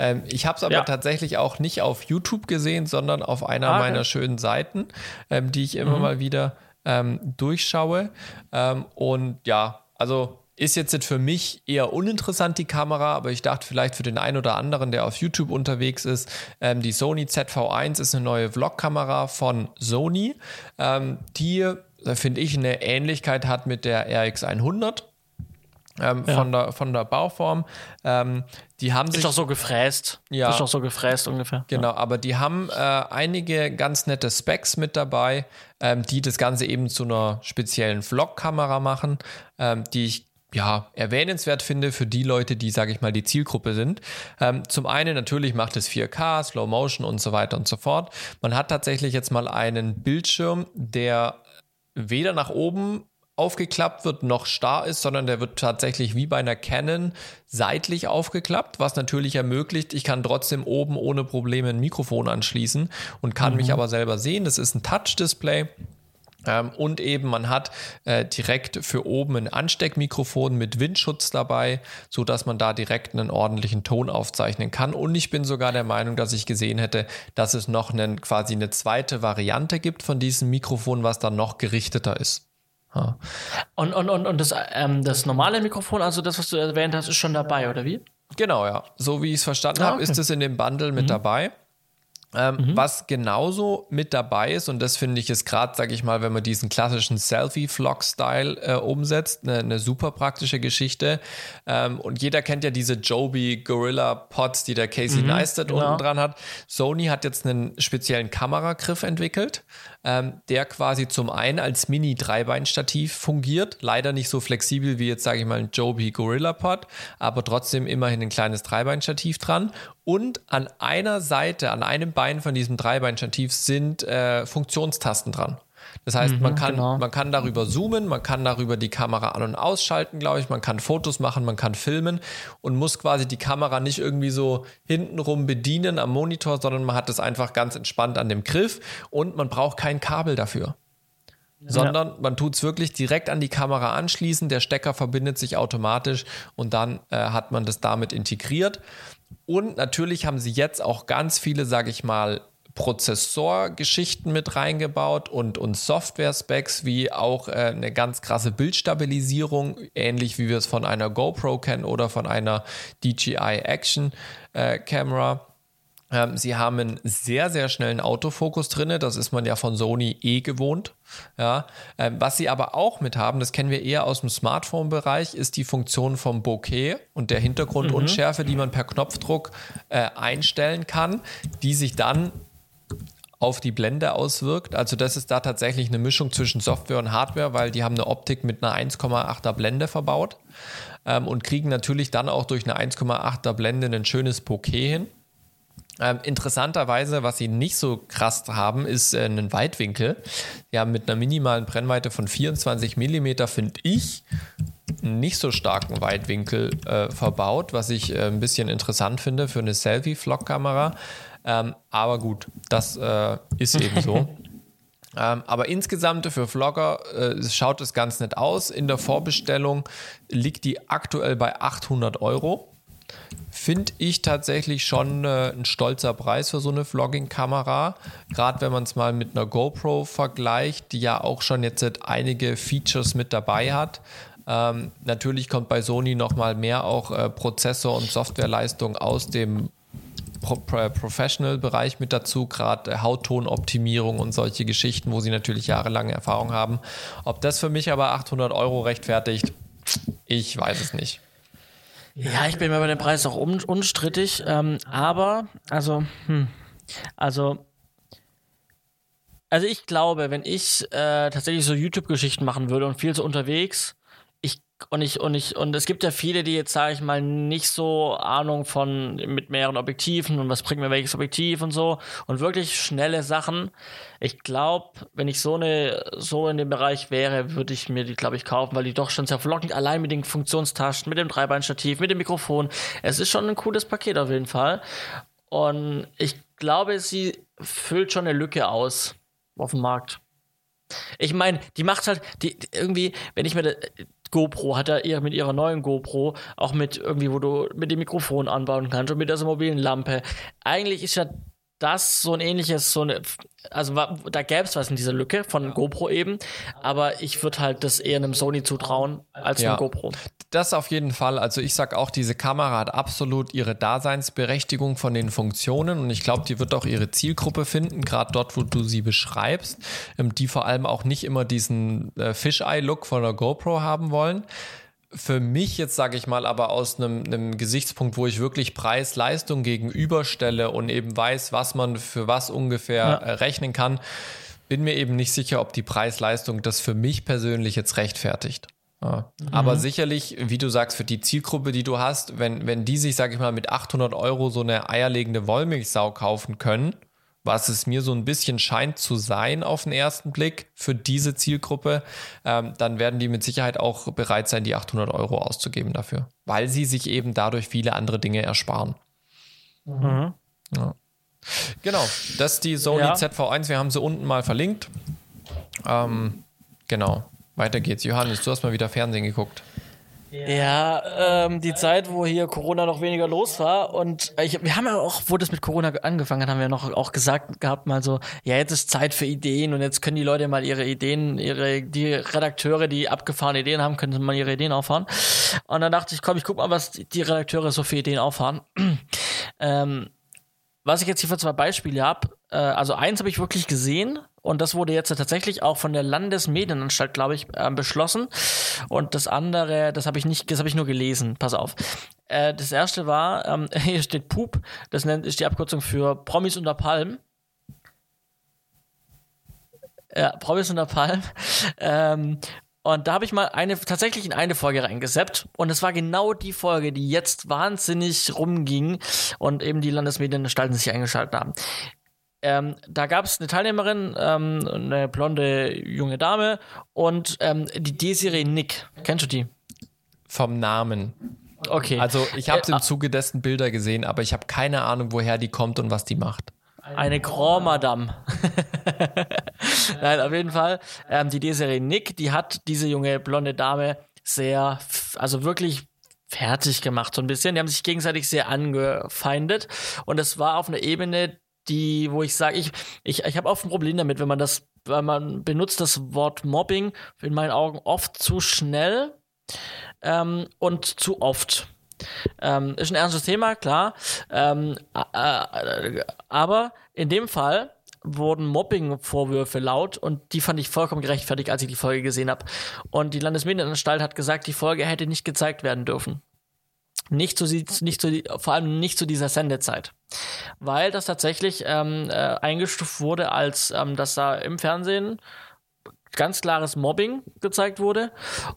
Ähm, ich habe es aber ja. tatsächlich auch nicht auf YouTube gesehen, sondern auf einer ah, meiner schönen Seiten, ähm, die ich immer mhm. mal wieder ähm, durchschaue. Ähm, und ja, also ist jetzt für mich eher uninteressant, die Kamera, aber ich dachte vielleicht für den einen oder anderen, der auf YouTube unterwegs ist, ähm, die Sony ZV1 ist eine neue Vlog-Kamera von Sony, ähm, die, äh, finde ich, eine Ähnlichkeit hat mit der RX100. Ähm, ja. von, der, von der Bauform. Die haben ist sich, doch so gefräst. Ja. Ist doch so gefräst ungefähr. Genau, ja. aber die haben äh, einige ganz nette Specs mit dabei, ähm, die das Ganze eben zu einer speziellen Vlog-Kamera machen, ähm, die ich ja, erwähnenswert finde für die Leute, die, sage ich mal, die Zielgruppe sind. Ähm, zum einen natürlich macht es 4K, Slow Motion und so weiter und so fort. Man hat tatsächlich jetzt mal einen Bildschirm, der weder nach oben aufgeklappt wird, noch starr ist, sondern der wird tatsächlich wie bei einer Canon seitlich aufgeklappt, was natürlich ermöglicht, ich kann trotzdem oben ohne Probleme ein Mikrofon anschließen und kann mhm. mich aber selber sehen. Das ist ein Touch-Display. Ähm, und eben man hat äh, direkt für oben ein Ansteckmikrofon mit Windschutz dabei, so dass man da direkt einen ordentlichen Ton aufzeichnen kann. Und ich bin sogar der Meinung, dass ich gesehen hätte, dass es noch einen, quasi eine zweite Variante gibt von diesem Mikrofon, was dann noch gerichteter ist. Ja. Und, und, und, und das, ähm, das normale Mikrofon, also das, was du erwähnt hast, ist schon dabei, oder wie? Genau, ja. So wie ich es verstanden ah, okay. habe, ist es in dem Bundle mit mhm. dabei. Ähm, mhm. Was genauso mit dabei ist, und das finde ich ist gerade, sage ich mal, wenn man diesen klassischen Selfie-Vlog-Style äh, umsetzt, eine, ne super praktische Geschichte. Ähm, und jeder kennt ja diese Joby Gorilla Pods, die der Casey mhm, Neistat genau. unten dran hat. Sony hat jetzt einen speziellen Kameragriff entwickelt, ähm, der quasi zum einen als Mini-Dreibeinstativ fungiert. Leider nicht so flexibel wie jetzt, sage ich mal, ein Joby Gorilla Pod, aber trotzdem immerhin ein kleines Dreibeinstativ dran und an einer Seite, an einem Bein von diesem Dreibeinstativ sind äh, Funktionstasten dran. Das heißt, mhm, man, kann, genau. man kann darüber zoomen, man kann darüber die Kamera an- und ausschalten, glaube ich, man kann Fotos machen, man kann filmen und muss quasi die Kamera nicht irgendwie so hintenrum bedienen am Monitor, sondern man hat es einfach ganz entspannt an dem Griff und man braucht kein Kabel dafür. Ja. Sondern man tut es wirklich direkt an die Kamera anschließen, der Stecker verbindet sich automatisch und dann äh, hat man das damit integriert. Und natürlich haben sie jetzt auch ganz viele, sage ich mal, Prozessorgeschichten mit reingebaut und, und Software-Specs wie auch äh, eine ganz krasse Bildstabilisierung, ähnlich wie wir es von einer GoPro kennen oder von einer DJI Action äh, Camera. Ähm, sie haben einen sehr, sehr schnellen Autofokus drin. Das ist man ja von Sony eh gewohnt. Ja, ähm, was sie aber auch mit haben, das kennen wir eher aus dem Smartphone-Bereich, ist die Funktion vom Bokeh und der Hintergrundunschärfe, mhm. die man per Knopfdruck äh, einstellen kann, die sich dann auf die Blende auswirkt. Also das ist da tatsächlich eine Mischung zwischen Software und Hardware, weil die haben eine Optik mit einer 1,8er Blende verbaut ähm, und kriegen natürlich dann auch durch eine 1,8er Blende ein schönes Bokeh hin. Ähm, interessanterweise, was sie nicht so krass haben, ist äh, einen Weitwinkel. Die haben mit einer minimalen Brennweite von 24 mm, finde ich, einen nicht so starken Weitwinkel äh, verbaut, was ich äh, ein bisschen interessant finde für eine Selfie-Vlog-Kamera. Ähm, aber gut, das äh, ist eben so. Ähm, aber insgesamt für Vlogger äh, schaut es ganz nett aus. In der Vorbestellung liegt die aktuell bei 800 Euro finde ich tatsächlich schon äh, ein stolzer Preis für so eine Vlogging-Kamera. Gerade wenn man es mal mit einer GoPro vergleicht, die ja auch schon jetzt einige Features mit dabei hat. Ähm, natürlich kommt bei Sony nochmal mehr auch äh, Prozessor- und Softwareleistung aus dem Professional-Bereich mit dazu, gerade Hauttonoptimierung und solche Geschichten, wo sie natürlich jahrelange Erfahrung haben. Ob das für mich aber 800 Euro rechtfertigt, ich weiß es nicht. Ja, ich bin mir bei dem Preis auch un unstrittig, ähm, aber also, hm, also also ich glaube, wenn ich äh, tatsächlich so YouTube-Geschichten machen würde und viel so unterwegs, und ich und ich und es gibt ja viele, die jetzt sage ich mal nicht so Ahnung von mit mehreren Objektiven und was bringt mir welches Objektiv und so und wirklich schnelle Sachen. Ich glaube, wenn ich so eine so in dem Bereich wäre, würde ich mir die glaube ich kaufen, weil die doch schon sehr verlockend allein mit den Funktionstaschen, mit dem Dreibeinstativ, mit dem Mikrofon. Es ist schon ein cooles Paket auf jeden Fall. Und ich glaube, sie füllt schon eine Lücke aus auf dem Markt. Ich meine, die macht halt, die, irgendwie, wenn ich mir GoPro hat er eher mit ihrer neuen GoPro, auch mit irgendwie, wo du mit dem Mikrofon anbauen kannst und mit der mobilen Lampe. Eigentlich ist ja das so ein ähnliches, so eine, also da gäbe es was in dieser Lücke von GoPro eben, aber ich würde halt das eher einem Sony zutrauen als ja, einem GoPro. Das auf jeden Fall. Also ich sag auch, diese Kamera hat absolut ihre Daseinsberechtigung von den Funktionen und ich glaube, die wird auch ihre Zielgruppe finden, gerade dort, wo du sie beschreibst, ähm, die vor allem auch nicht immer diesen äh, Fisheye-Look von der GoPro haben wollen für mich jetzt, sage ich mal, aber aus einem, einem Gesichtspunkt, wo ich wirklich Preis-Leistung gegenüberstelle und eben weiß, was man für was ungefähr ja. Äh, rechnen kann, bin mir eben nicht sicher, ob die Preis-Leistung das für mich persönlich jetzt rechtfertigt. Ja. Mhm. Aber sicherlich, wie du sagst, für die Zielgruppe, die du hast, wenn, wenn die sich, sage ich mal, mit 800 Euro so eine eierlegende Wollmilchsau kaufen können, was es mir so ein bisschen scheint zu sein auf den ersten Blick für diese Zielgruppe, ähm, dann werden die mit Sicherheit auch bereit sein, die 800 Euro auszugeben dafür, weil sie sich eben dadurch viele andere Dinge ersparen. Mhm. Ja. Genau, das ist die Sony ja. ZV1. Wir haben sie unten mal verlinkt. Ähm, genau, weiter geht's. Johannes, du hast mal wieder Fernsehen geguckt. Ja, ähm, die Zeit, wo hier Corona noch weniger los war und ich, wir haben ja auch, wo das mit Corona angefangen hat, haben wir noch auch gesagt gehabt mal so, ja jetzt ist Zeit für Ideen und jetzt können die Leute mal ihre Ideen, ihre die Redakteure, die abgefahrene Ideen haben, können mal ihre Ideen auffahren. Und dann dachte ich, komm, ich guck mal, was die Redakteure so für Ideen auffahren. ähm, was ich jetzt hier für zwei Beispiele habe, äh, also eins habe ich wirklich gesehen, und das wurde jetzt tatsächlich auch von der Landesmedienanstalt, glaube ich, äh, beschlossen. Und das andere, das habe ich nicht, das habe ich nur gelesen. Pass auf. Äh, das erste war, ähm, hier steht Poop, das nennt, ist die Abkürzung für Promis unter Palm. Ja, Promis unter Palm. Ähm, und da habe ich mal eine, tatsächlich in eine Folge reingeseppt. Und es war genau die Folge, die jetzt wahnsinnig rumging und eben die Landesmedienanstalten sich eingeschaltet haben. Ähm, da gab es eine Teilnehmerin, ähm, eine blonde junge Dame und ähm, die Desiree Nick. Kennst du die? Vom Namen. Okay. Also ich habe äh, im Zuge dessen Bilder gesehen, aber ich habe keine Ahnung, woher die kommt und was die macht. Eine Grand Madame. Nein, auf jeden Fall. Ähm, die Desiree Nick, die hat diese junge blonde Dame sehr, also wirklich fertig gemacht, so ein bisschen. Die haben sich gegenseitig sehr angefeindet. Und es war auf einer Ebene, die, wo ich sage, ich, ich, ich habe oft ein Problem damit, wenn man das, weil man benutzt das Wort Mobbing in meinen Augen oft zu schnell ähm, und zu oft. Ähm, ist ein ernstes Thema, klar. Ähm, äh, aber in dem Fall wurden Mobbing-Vorwürfe laut und die fand ich vollkommen gerechtfertigt, als ich die Folge gesehen habe. Und die Landesmedienanstalt hat gesagt, die Folge hätte nicht gezeigt werden dürfen. Nicht zu, nicht zu, vor allem nicht zu dieser Sendezeit. Weil das tatsächlich ähm, äh, eingestuft wurde, als ähm, dass da im Fernsehen ganz klares Mobbing gezeigt wurde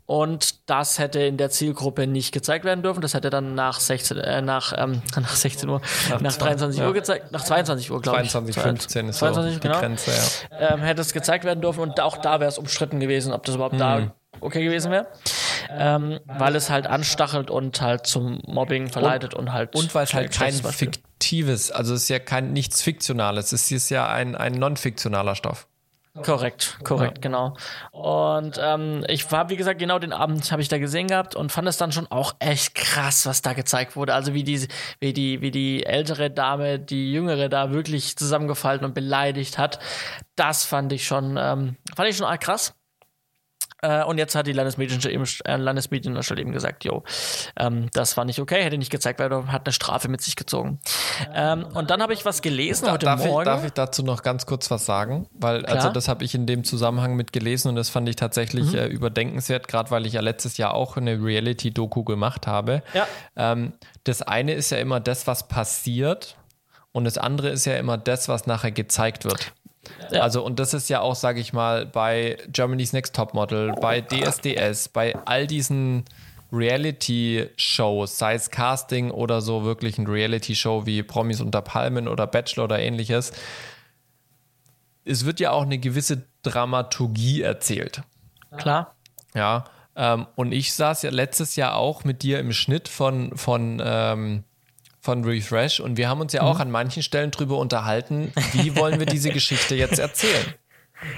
und das hätte in der Zielgruppe nicht gezeigt werden dürfen. Das hätte dann nach 16, äh, nach, ähm, nach 16 Uhr, nach, nach 23 ja. Uhr gezeigt, nach 22 Uhr, glaube ich. 22, 15 ist 22, so genau, die Grenze, ja. Ähm, hätte es gezeigt werden dürfen und auch da wäre es umstritten gewesen, ob das überhaupt mhm. da okay gewesen wäre ähm, weil es halt anstachelt und halt zum Mobbing verleitet und, und halt. Und weil es halt kein fiktives, also es ist ja kein nichts Fiktionales, es ist ja ein, ein non-fiktionaler Stoff. Korrekt, korrekt, ja. genau. Und ähm, ich war, wie gesagt, genau den Abend habe ich da gesehen gehabt und fand es dann schon auch echt krass, was da gezeigt wurde. Also wie die, wie die, wie die ältere Dame die jüngere da wirklich zusammengefallen und beleidigt hat. Das fand ich schon, ähm, fand ich schon krass. Äh, und jetzt hat die Landesmedienstelle eben, äh, Landesmedienstelle eben gesagt, jo, ähm, das war nicht okay, hätte nicht gezeigt, weil er hat eine Strafe mit sich gezogen. Ähm, und dann habe ich was gelesen heute darf Morgen. Ich, darf ich dazu noch ganz kurz was sagen? Weil, Klar. also das habe ich in dem Zusammenhang mit gelesen und das fand ich tatsächlich mhm. äh, überdenkenswert, gerade weil ich ja letztes Jahr auch eine Reality-Doku gemacht habe. Ja. Ähm, das eine ist ja immer das, was passiert und das andere ist ja immer das, was nachher gezeigt wird. Ja. Also, und das ist ja auch, sage ich mal, bei Germany's Next Topmodel, bei DSDS, bei all diesen Reality-Shows, sei es Casting oder so wirklich ein Reality-Show wie Promis unter Palmen oder Bachelor oder ähnliches. Es wird ja auch eine gewisse Dramaturgie erzählt. Klar. Ja. Ähm, und ich saß ja letztes Jahr auch mit dir im Schnitt von, von ähm, von Refresh und wir haben uns ja auch mhm. an manchen Stellen drüber unterhalten, wie wollen wir diese Geschichte jetzt erzählen.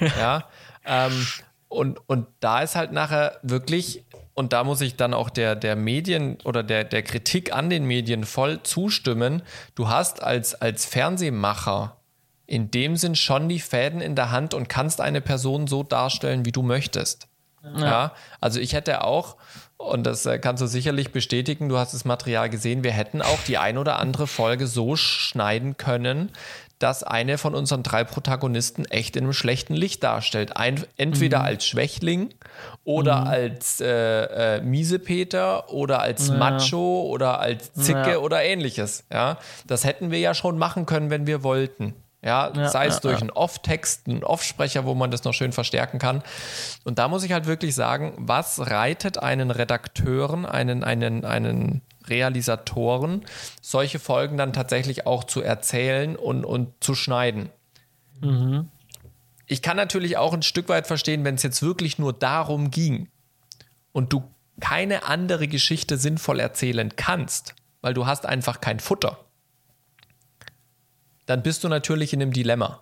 Ja, ähm, und, und da ist halt nachher wirklich, und da muss ich dann auch der, der Medien oder der, der Kritik an den Medien voll zustimmen, du hast als, als Fernsehmacher in dem Sinn schon die Fäden in der Hand und kannst eine Person so darstellen, wie du möchtest. Ja, ja also ich hätte auch und das äh, kannst du sicherlich bestätigen. Du hast das Material gesehen. Wir hätten auch die ein oder andere Folge so schneiden können, dass eine von unseren drei Protagonisten echt in einem schlechten Licht darstellt. Ein, entweder mhm. als Schwächling oder mhm. als äh, äh, Miesepeter oder als ja. Macho oder als Zicke ja. oder ähnliches. Ja, das hätten wir ja schon machen können, wenn wir wollten. Ja, ja sei es ja, durch ja. einen Off-Text, einen Off-Sprecher, wo man das noch schön verstärken kann. Und da muss ich halt wirklich sagen, was reitet einen Redakteuren, einen, einen, einen Realisatoren, solche Folgen dann tatsächlich auch zu erzählen und, und zu schneiden? Mhm. Ich kann natürlich auch ein Stück weit verstehen, wenn es jetzt wirklich nur darum ging und du keine andere Geschichte sinnvoll erzählen kannst, weil du hast einfach kein Futter dann bist du natürlich in einem Dilemma.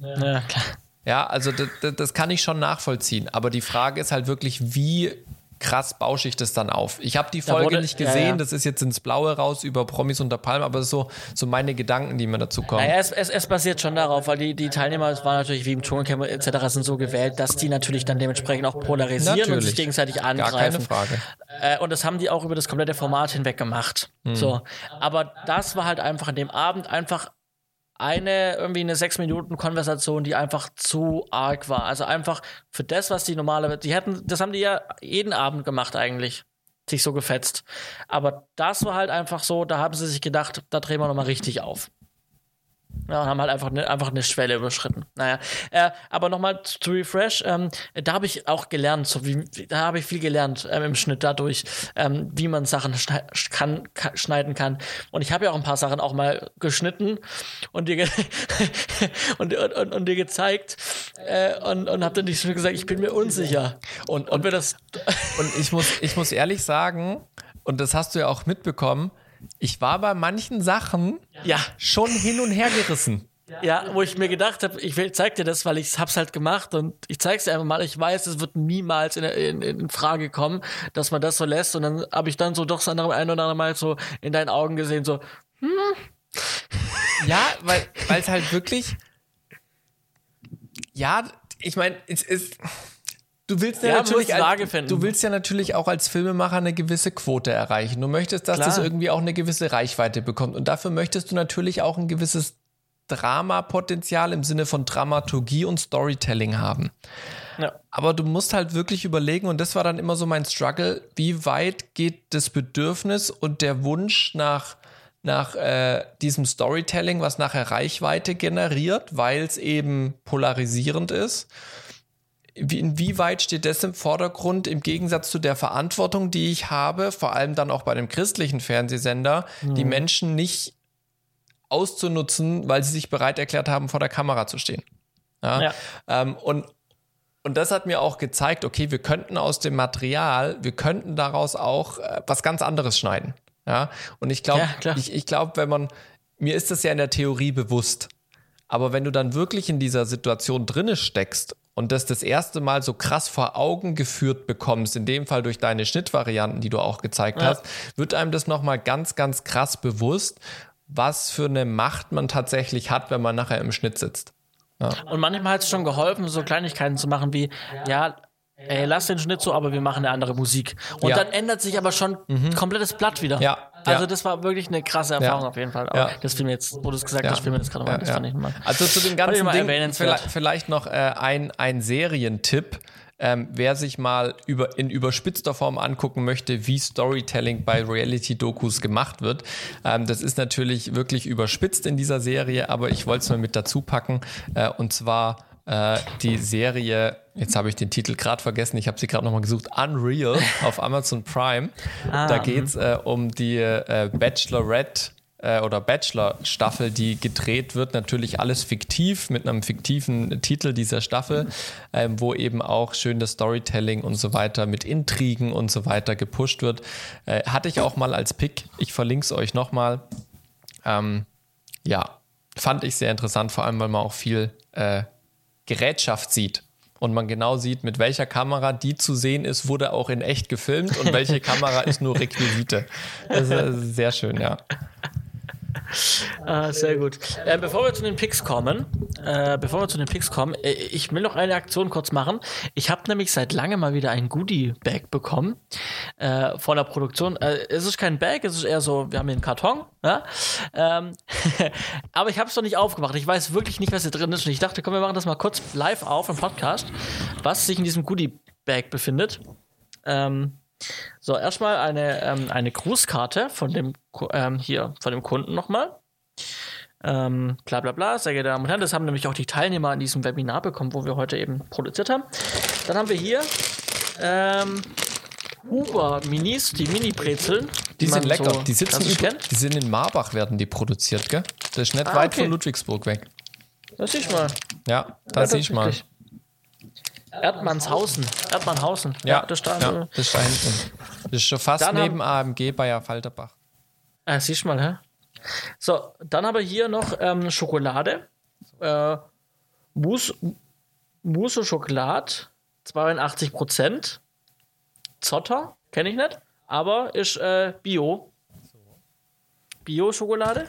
Ja, klar. Ja, also das, das, kann ich schon nachvollziehen. Aber die Frage ist halt wirklich, wie krass bausche ich das dann auf? Ich habe die Folge wurde, nicht gesehen, ja, ja. das ist jetzt ins Blaue raus über Promis unter Palmen, aber so, so meine Gedanken, die mir dazu kommen. Naja, es, es, es basiert schon darauf, weil die, die Teilnehmer, es waren natürlich wie im Dschungelcamp etc. sind so gewählt, dass die natürlich dann dementsprechend auch polarisieren natürlich. und sich gegenseitig angreifen. Gar keine Frage. Äh, und das haben die auch über das komplette Format hinweg gemacht. Hm. So. Aber das war halt einfach an dem Abend einfach eine irgendwie eine sechs Minuten Konversation, die einfach zu arg war. Also einfach für das, was die normale, die hätten, das haben die ja jeden Abend gemacht eigentlich, sich so gefetzt. Aber das war halt einfach so, da haben sie sich gedacht, da drehen wir nochmal richtig auf. Ja, und haben halt einfach eine, einfach eine Schwelle überschritten. Naja, äh, aber nochmal zu Refresh, ähm, da habe ich auch gelernt, so wie, da habe ich viel gelernt ähm, im Schnitt dadurch, ähm, wie man Sachen schne kann, schneiden kann. Und ich habe ja auch ein paar Sachen auch mal geschnitten und dir, und, und, und, dir gezeigt äh, und, und habe dann nicht so gesagt, ich bin mir unsicher. Und, und, und, das und ich, muss, ich muss ehrlich sagen, und das hast du ja auch mitbekommen, ich war bei manchen Sachen ja. schon hin und her gerissen. Ja, wo ich mir gedacht habe, ich zeig dir das, weil ich hab's halt gemacht und ich zeig's dir einfach mal. Ich weiß, es wird niemals in, in, in Frage kommen, dass man das so lässt. Und dann habe ich dann so doch andere ein oder andere Mal so in deinen Augen gesehen, so, hm. Ja, weil es halt wirklich, ja, ich meine, es ist Du willst ja, ja natürlich als, du willst ja natürlich auch als Filmemacher eine gewisse Quote erreichen. Du möchtest, dass Klar. das irgendwie auch eine gewisse Reichweite bekommt und dafür möchtest du natürlich auch ein gewisses Dramapotenzial im Sinne von Dramaturgie und Storytelling haben. Ja. Aber du musst halt wirklich überlegen, und das war dann immer so mein Struggle, wie weit geht das Bedürfnis und der Wunsch nach, nach äh, diesem Storytelling, was nachher Reichweite generiert, weil es eben polarisierend ist inwieweit steht das im Vordergrund im Gegensatz zu der Verantwortung, die ich habe, vor allem dann auch bei dem christlichen Fernsehsender, mhm. die Menschen nicht auszunutzen, weil sie sich bereit erklärt haben, vor der Kamera zu stehen. Ja? ja. Ähm, und, und das hat mir auch gezeigt, okay, wir könnten aus dem Material, wir könnten daraus auch äh, was ganz anderes schneiden. Ja. Und ich glaube, ja, ich, ich glaube, wenn man, mir ist das ja in der Theorie bewusst. Aber wenn du dann wirklich in dieser Situation drinne steckst und das das erste Mal so krass vor Augen geführt bekommst, in dem Fall durch deine Schnittvarianten, die du auch gezeigt ja. hast, wird einem das nochmal ganz, ganz krass bewusst, was für eine Macht man tatsächlich hat, wenn man nachher im Schnitt sitzt. Ja. Und manchmal hat es schon geholfen, so Kleinigkeiten zu machen wie, ja, ey, lass den Schnitt so, aber wir machen eine andere Musik. Und Ja. dann ändert sich aber schon komplettes Blatt wieder. Ja, Also das war wirklich eine krasse Erfahrung auf jeden Fall. Aber das fiel mir jetzt, wo du es gesagt hast, mir das gerade mal. Das fand ich mal. Also zu dem ganzen Ding vielleicht, vielleicht noch äh, ein, ein Serientipp. Ähm, wer sich mal über, in überspitzter Form angucken möchte, wie Storytelling bei Reality-Dokus gemacht wird, ähm, das ist natürlich wirklich überspitzt in dieser Serie, aber ich wollte es mal mit dazu packen. Äh, und zwar äh, die Serie, jetzt habe ich den Titel gerade vergessen, ich habe sie gerade nochmal gesucht, Unreal auf Amazon Prime. Ah, da geht es äh, um die äh, Bachelorette äh, oder Bachelor-Staffel, die gedreht wird. Natürlich alles fiktiv, mit einem fiktiven Titel dieser Staffel, ähm, wo eben auch schön das Storytelling und so weiter mit Intrigen und so weiter gepusht wird. Äh, hatte ich auch mal als Pick. Ich verlinke es euch nochmal. Ähm, ja, fand ich sehr interessant, vor allem, weil man auch viel äh, Gerätschaft sieht. Und man genau sieht, mit welcher Kamera die zu sehen ist, wurde auch in echt gefilmt und welche Kamera ist nur Requisite. Das ist sehr schön, ja. Ah, sehr gut. Äh, bevor wir zu den Picks kommen, äh, bevor wir zu den Picks kommen, äh, ich will noch eine Aktion kurz machen. Ich habe nämlich seit langem mal wieder ein Goodie-Bag bekommen äh, von der Produktion. Äh, es ist kein Bag, es ist eher so, wir haben hier einen Karton, ja? ähm, aber ich habe es noch nicht aufgemacht. Ich weiß wirklich nicht, was hier drin ist. Und ich dachte, komm, wir machen das mal kurz live auf im Podcast, was sich in diesem Goodie-Bag befindet. Ähm, so, erstmal eine, ähm, eine Grußkarte von dem, ähm, hier, von dem Kunden nochmal. Ähm, bla bla bla, sehr geehrte Damen und Herren, das haben nämlich auch die Teilnehmer an diesem Webinar bekommen, wo wir heute eben produziert haben. Dann haben wir hier ähm, Huber Minis, die Mini-Brezeln. Die sind man lecker. so die sitzen über, die sind in Marbach werden die produziert, gell? Das ist nicht Ah, weit okay. von Ludwigsburg weg. Das siehst du mal. Ja, da Ja, sehe ich mal. Erdmannshausen. Erdmannhausen. Ja, das da. ja, das ist da hinten. Das ist schon fast Dann haben- neben AMG Bayer Falterbach. Ah, siehst du mal, hä? So, dann haben wir hier noch ähm, Schokolade. Äh, Mousse, Mousse Schokolade, 82 Prozent. Zotter, kenne ich nicht, aber ist äh, Bio. Bio-Schokolade.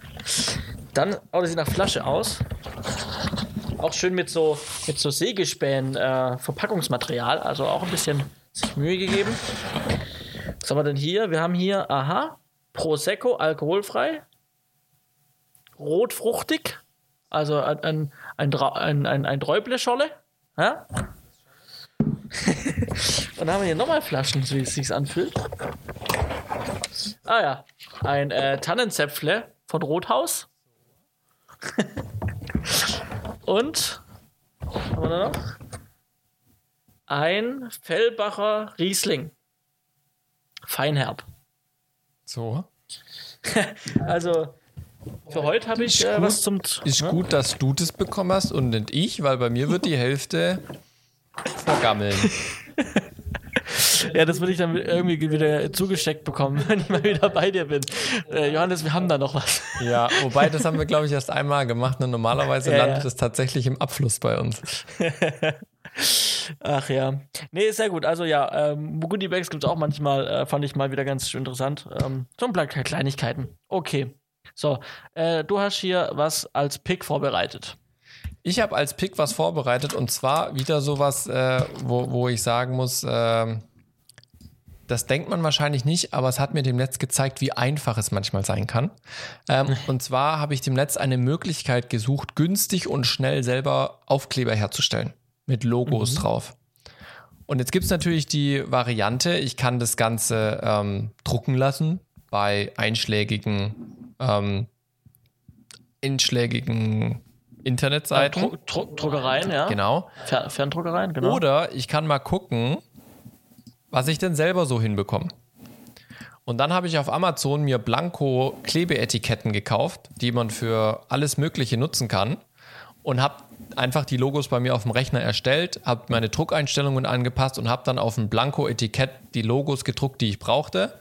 Dann, oh, das sieht nach Flasche aus. Auch schön mit so, mit so Sägespänen äh, Verpackungsmaterial, also auch ein bisschen sich Mühe gegeben. Was haben wir denn hier? Wir haben hier, aha, Prosecco, alkoholfrei, rotfruchtig, also ein, ein, ein, ein, ein Träuble-Scholle. Ja? Dann haben wir hier nochmal Flaschen, so wie es sich anfühlt. Ah ja, ein äh, Tannenzäpfle von Rothaus. Und, haben wir da noch? Ein Fellbacher Riesling. Feinherb. So. Also, für heute habe ich äh, was zum. Ist gut, dass du das bekommen hast und nicht ich, weil bei mir wird die Hälfte vergammeln. Ja, das würde ich dann irgendwie wieder zugesteckt bekommen, wenn ich mal wieder bei dir bin. Äh, Johannes, wir haben da noch was. Ja, wobei das haben wir, glaube ich, erst einmal gemacht. Und normalerweise Ja, landet ja. es tatsächlich im Abfluss bei uns. Ach ja. Nee, sehr gut. Also ja, ähm, Goodie Bags gibt es auch manchmal, äh, fand ich mal wieder ganz interessant. Ähm, so ein paar Kleinigkeiten. Okay. So, äh, du hast hier was als Pick vorbereitet. Ich habe als Pick was vorbereitet und zwar wieder sowas, äh, wo, wo ich sagen muss, ähm, das denkt man wahrscheinlich nicht, aber es hat mir dem Netz gezeigt, wie einfach es manchmal sein kann. Ähm, und zwar habe ich dem Netz eine Möglichkeit gesucht, günstig und schnell selber Aufkleber herzustellen mit Logos drauf. Und jetzt gibt es natürlich die Variante, ich kann das Ganze ähm, drucken lassen bei einschlägigen, ähm, einschlägigen Internetseiten. Dru Dru Druckereien, ja. Genau. Fer Ferndruckereien, genau. Oder ich kann mal gucken, was ich denn selber so hinbekomme. Und dann habe ich auf Amazon mir Blanko Klebeetiketten gekauft, die man für alles Mögliche nutzen kann. Und habe einfach die Logos bei mir auf dem Rechner erstellt, habe meine Druckeinstellungen angepasst und habe dann auf dem Blanko-Etikett die Logos gedruckt, die ich brauchte.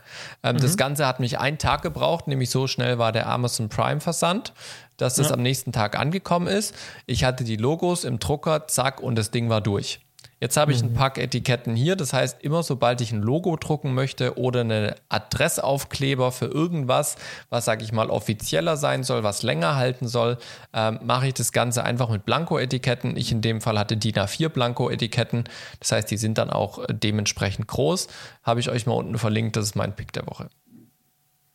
Ähm, Das Ganze hat mich einen Tag gebraucht, nämlich so schnell war der Amazon Prime-Versand, dass es am nächsten Tag angekommen ist. Ich hatte die Logos im Drucker, zack, und das Ding war durch. Jetzt habe ich ein Pack Etiketten hier. Das heißt, immer sobald ich ein Logo drucken möchte oder eine Adressaufkleber für irgendwas, was, sage ich mal, offizieller sein soll, was länger halten soll, ähm, mache ich das Ganze einfach mit Blanko-Etiketten. Ich in dem Fall hatte DIN A4 Blanko-Etiketten. Das heißt, die sind dann auch dementsprechend groß. Habe ich euch mal unten verlinkt. Das ist mein Pick der Woche.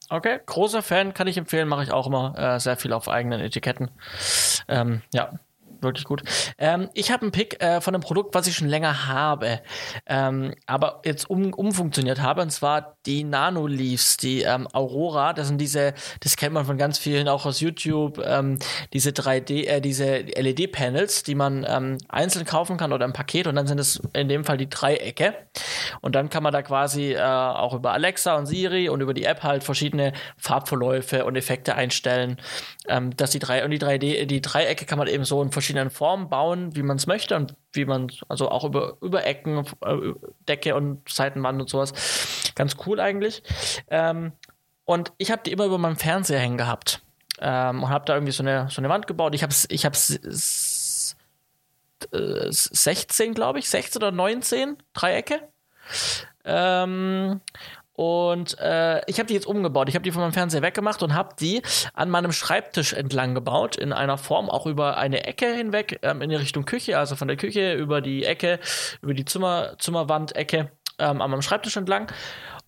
Okay, großer Fan, kann ich empfehlen, mache ich auch immer äh, sehr viel auf eigenen Etiketten. Ähm, ja, wirklich gut. Ähm, ich habe einen Pick äh, von einem Produkt, was ich schon länger habe, ähm, aber jetzt um, umfunktioniert habe, und zwar die Nano Leaves, die ähm, Aurora. Das sind diese, das kennt man von ganz vielen auch aus YouTube, ähm, diese 3D, äh, diese LED-Panels, die man ähm, einzeln kaufen kann oder im Paket, und dann sind es in dem Fall die Dreiecke. Und dann kann man da quasi äh, auch über Alexa und Siri und über die App halt verschiedene Farbverläufe und Effekte einstellen. Ähm, dass die drei und die 3D, die Dreiecke kann man eben so in verschiedenen Formen bauen, wie man es möchte und wie man, also auch über, über Ecken, äh, Decke und Seitenwand und sowas. Ganz cool eigentlich. Ähm, und ich habe die immer über meinem Fernseher hängen gehabt. Ähm, und habe da irgendwie so eine, so eine Wand gebaut. Ich habe ich hab 16, glaube ich, 16 oder 19 Dreiecke. Ähm, und äh, ich habe die jetzt umgebaut. Ich habe die von meinem Fernseher weggemacht und habe die an meinem Schreibtisch entlang gebaut, in einer Form auch über eine Ecke hinweg, ähm, in die Richtung Küche, also von der Küche über die Ecke, über die Zimmer, Zimmerwandecke ähm, an meinem Schreibtisch entlang.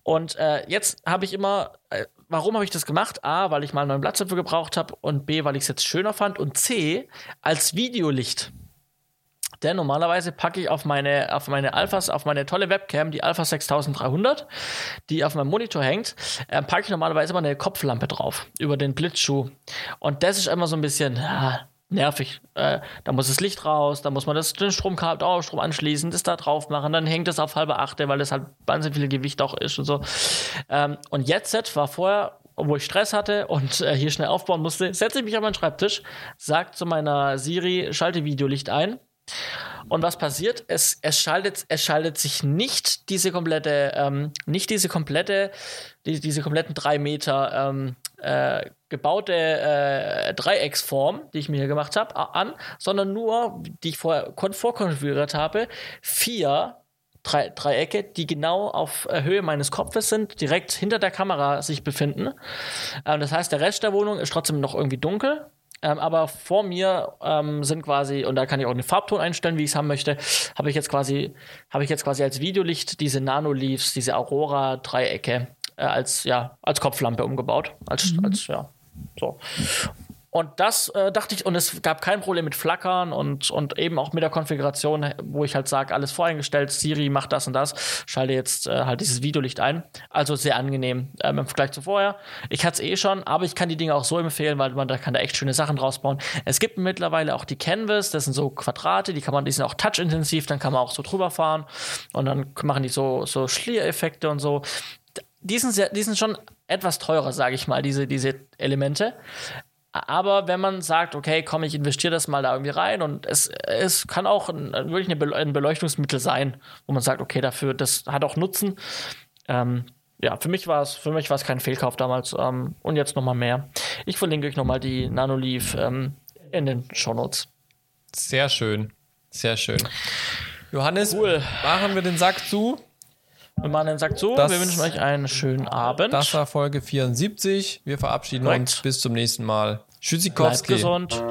Und äh, jetzt habe ich immer, äh, warum habe ich das gemacht? A, weil ich mal einen neuen Platz dafür gebraucht habe und B, weil ich es jetzt schöner fand und C, als Videolicht. Denn normalerweise packe ich auf meine, auf meine Alphas, auf meine tolle Webcam, die Alpha 6300, die auf meinem Monitor hängt, äh, packe ich normalerweise immer eine Kopflampe drauf über den Blitzschuh. Und das ist immer so ein bisschen ja, nervig. Äh, da muss das Licht raus, da muss man das, den Stromkabel, Dauerstrom anschließen, das da drauf machen, dann hängt das auf halbe Achte, weil das halt wahnsinnig viel Gewicht auch ist und so. Ähm, und jetzt war vorher wo ich Stress hatte und äh, hier schnell aufbauen musste, setze ich mich auf meinen Schreibtisch, sag zu meiner Siri, schalte Videolicht ein und was passiert? Es, es, schaltet, es schaltet sich nicht diese komplette, ähm, nicht diese komplette, die, diese kompletten drei Meter ähm, äh, gebaute äh, Dreiecksform, die ich mir hier gemacht habe, an, sondern nur, die ich vorher vorkonfiguriert habe, vier Drei, Dreiecke, die genau auf äh, Höhe meines Kopfes sind, direkt hinter der Kamera sich befinden. Ähm, das heißt, der Rest der Wohnung ist trotzdem noch irgendwie dunkel, ähm, aber vor mir ähm, sind quasi, und da kann ich auch einen Farbton einstellen, wie ich es haben möchte, habe ich jetzt quasi, habe ich jetzt quasi als Videolicht diese Nano-Leaves, diese Aurora-Dreiecke äh, als, ja, als Kopflampe umgebaut. Als, mhm. als, ja, so. Und das äh, dachte ich, und es gab kein Problem mit Flackern und, und eben auch mit der Konfiguration, wo ich halt sage, alles voreingestellt, Siri macht das und das, schalte jetzt äh, halt dieses Videolicht ein. Also sehr angenehm ähm, im Vergleich zu vorher. Ich hatte es eh schon, aber ich kann die Dinge auch so empfehlen, weil man da kann da echt schöne Sachen draus bauen. Es gibt mittlerweile auch die Canvas, das sind so Quadrate, die kann man, die sind auch touchintensiv, dann kann man auch so drüber fahren und dann machen die so, so Schliereffekte und so. Die sind, sehr, die sind schon etwas teurer, sage ich mal, diese, diese Elemente. Aber wenn man sagt, okay, komm, ich investiere das mal da irgendwie rein und es, es kann auch ein, wirklich ein Beleuchtungsmittel sein, wo man sagt, okay, dafür, das hat auch Nutzen. Ähm, ja, für mich war es, für mich war es kein Fehlkauf damals ähm, und jetzt nochmal mehr. Ich verlinke euch nochmal die Nanoleaf ähm, in den Shownotes. Sehr schön, sehr schön. Johannes, cool. machen wir den Sack zu. Wir machen den Sack zu. Das, wir wünschen euch einen schönen Abend. Das war Folge 74. Wir verabschieden Correct. uns. Bis zum nächsten Mal. Tschüssikowski. Bleibt gesund.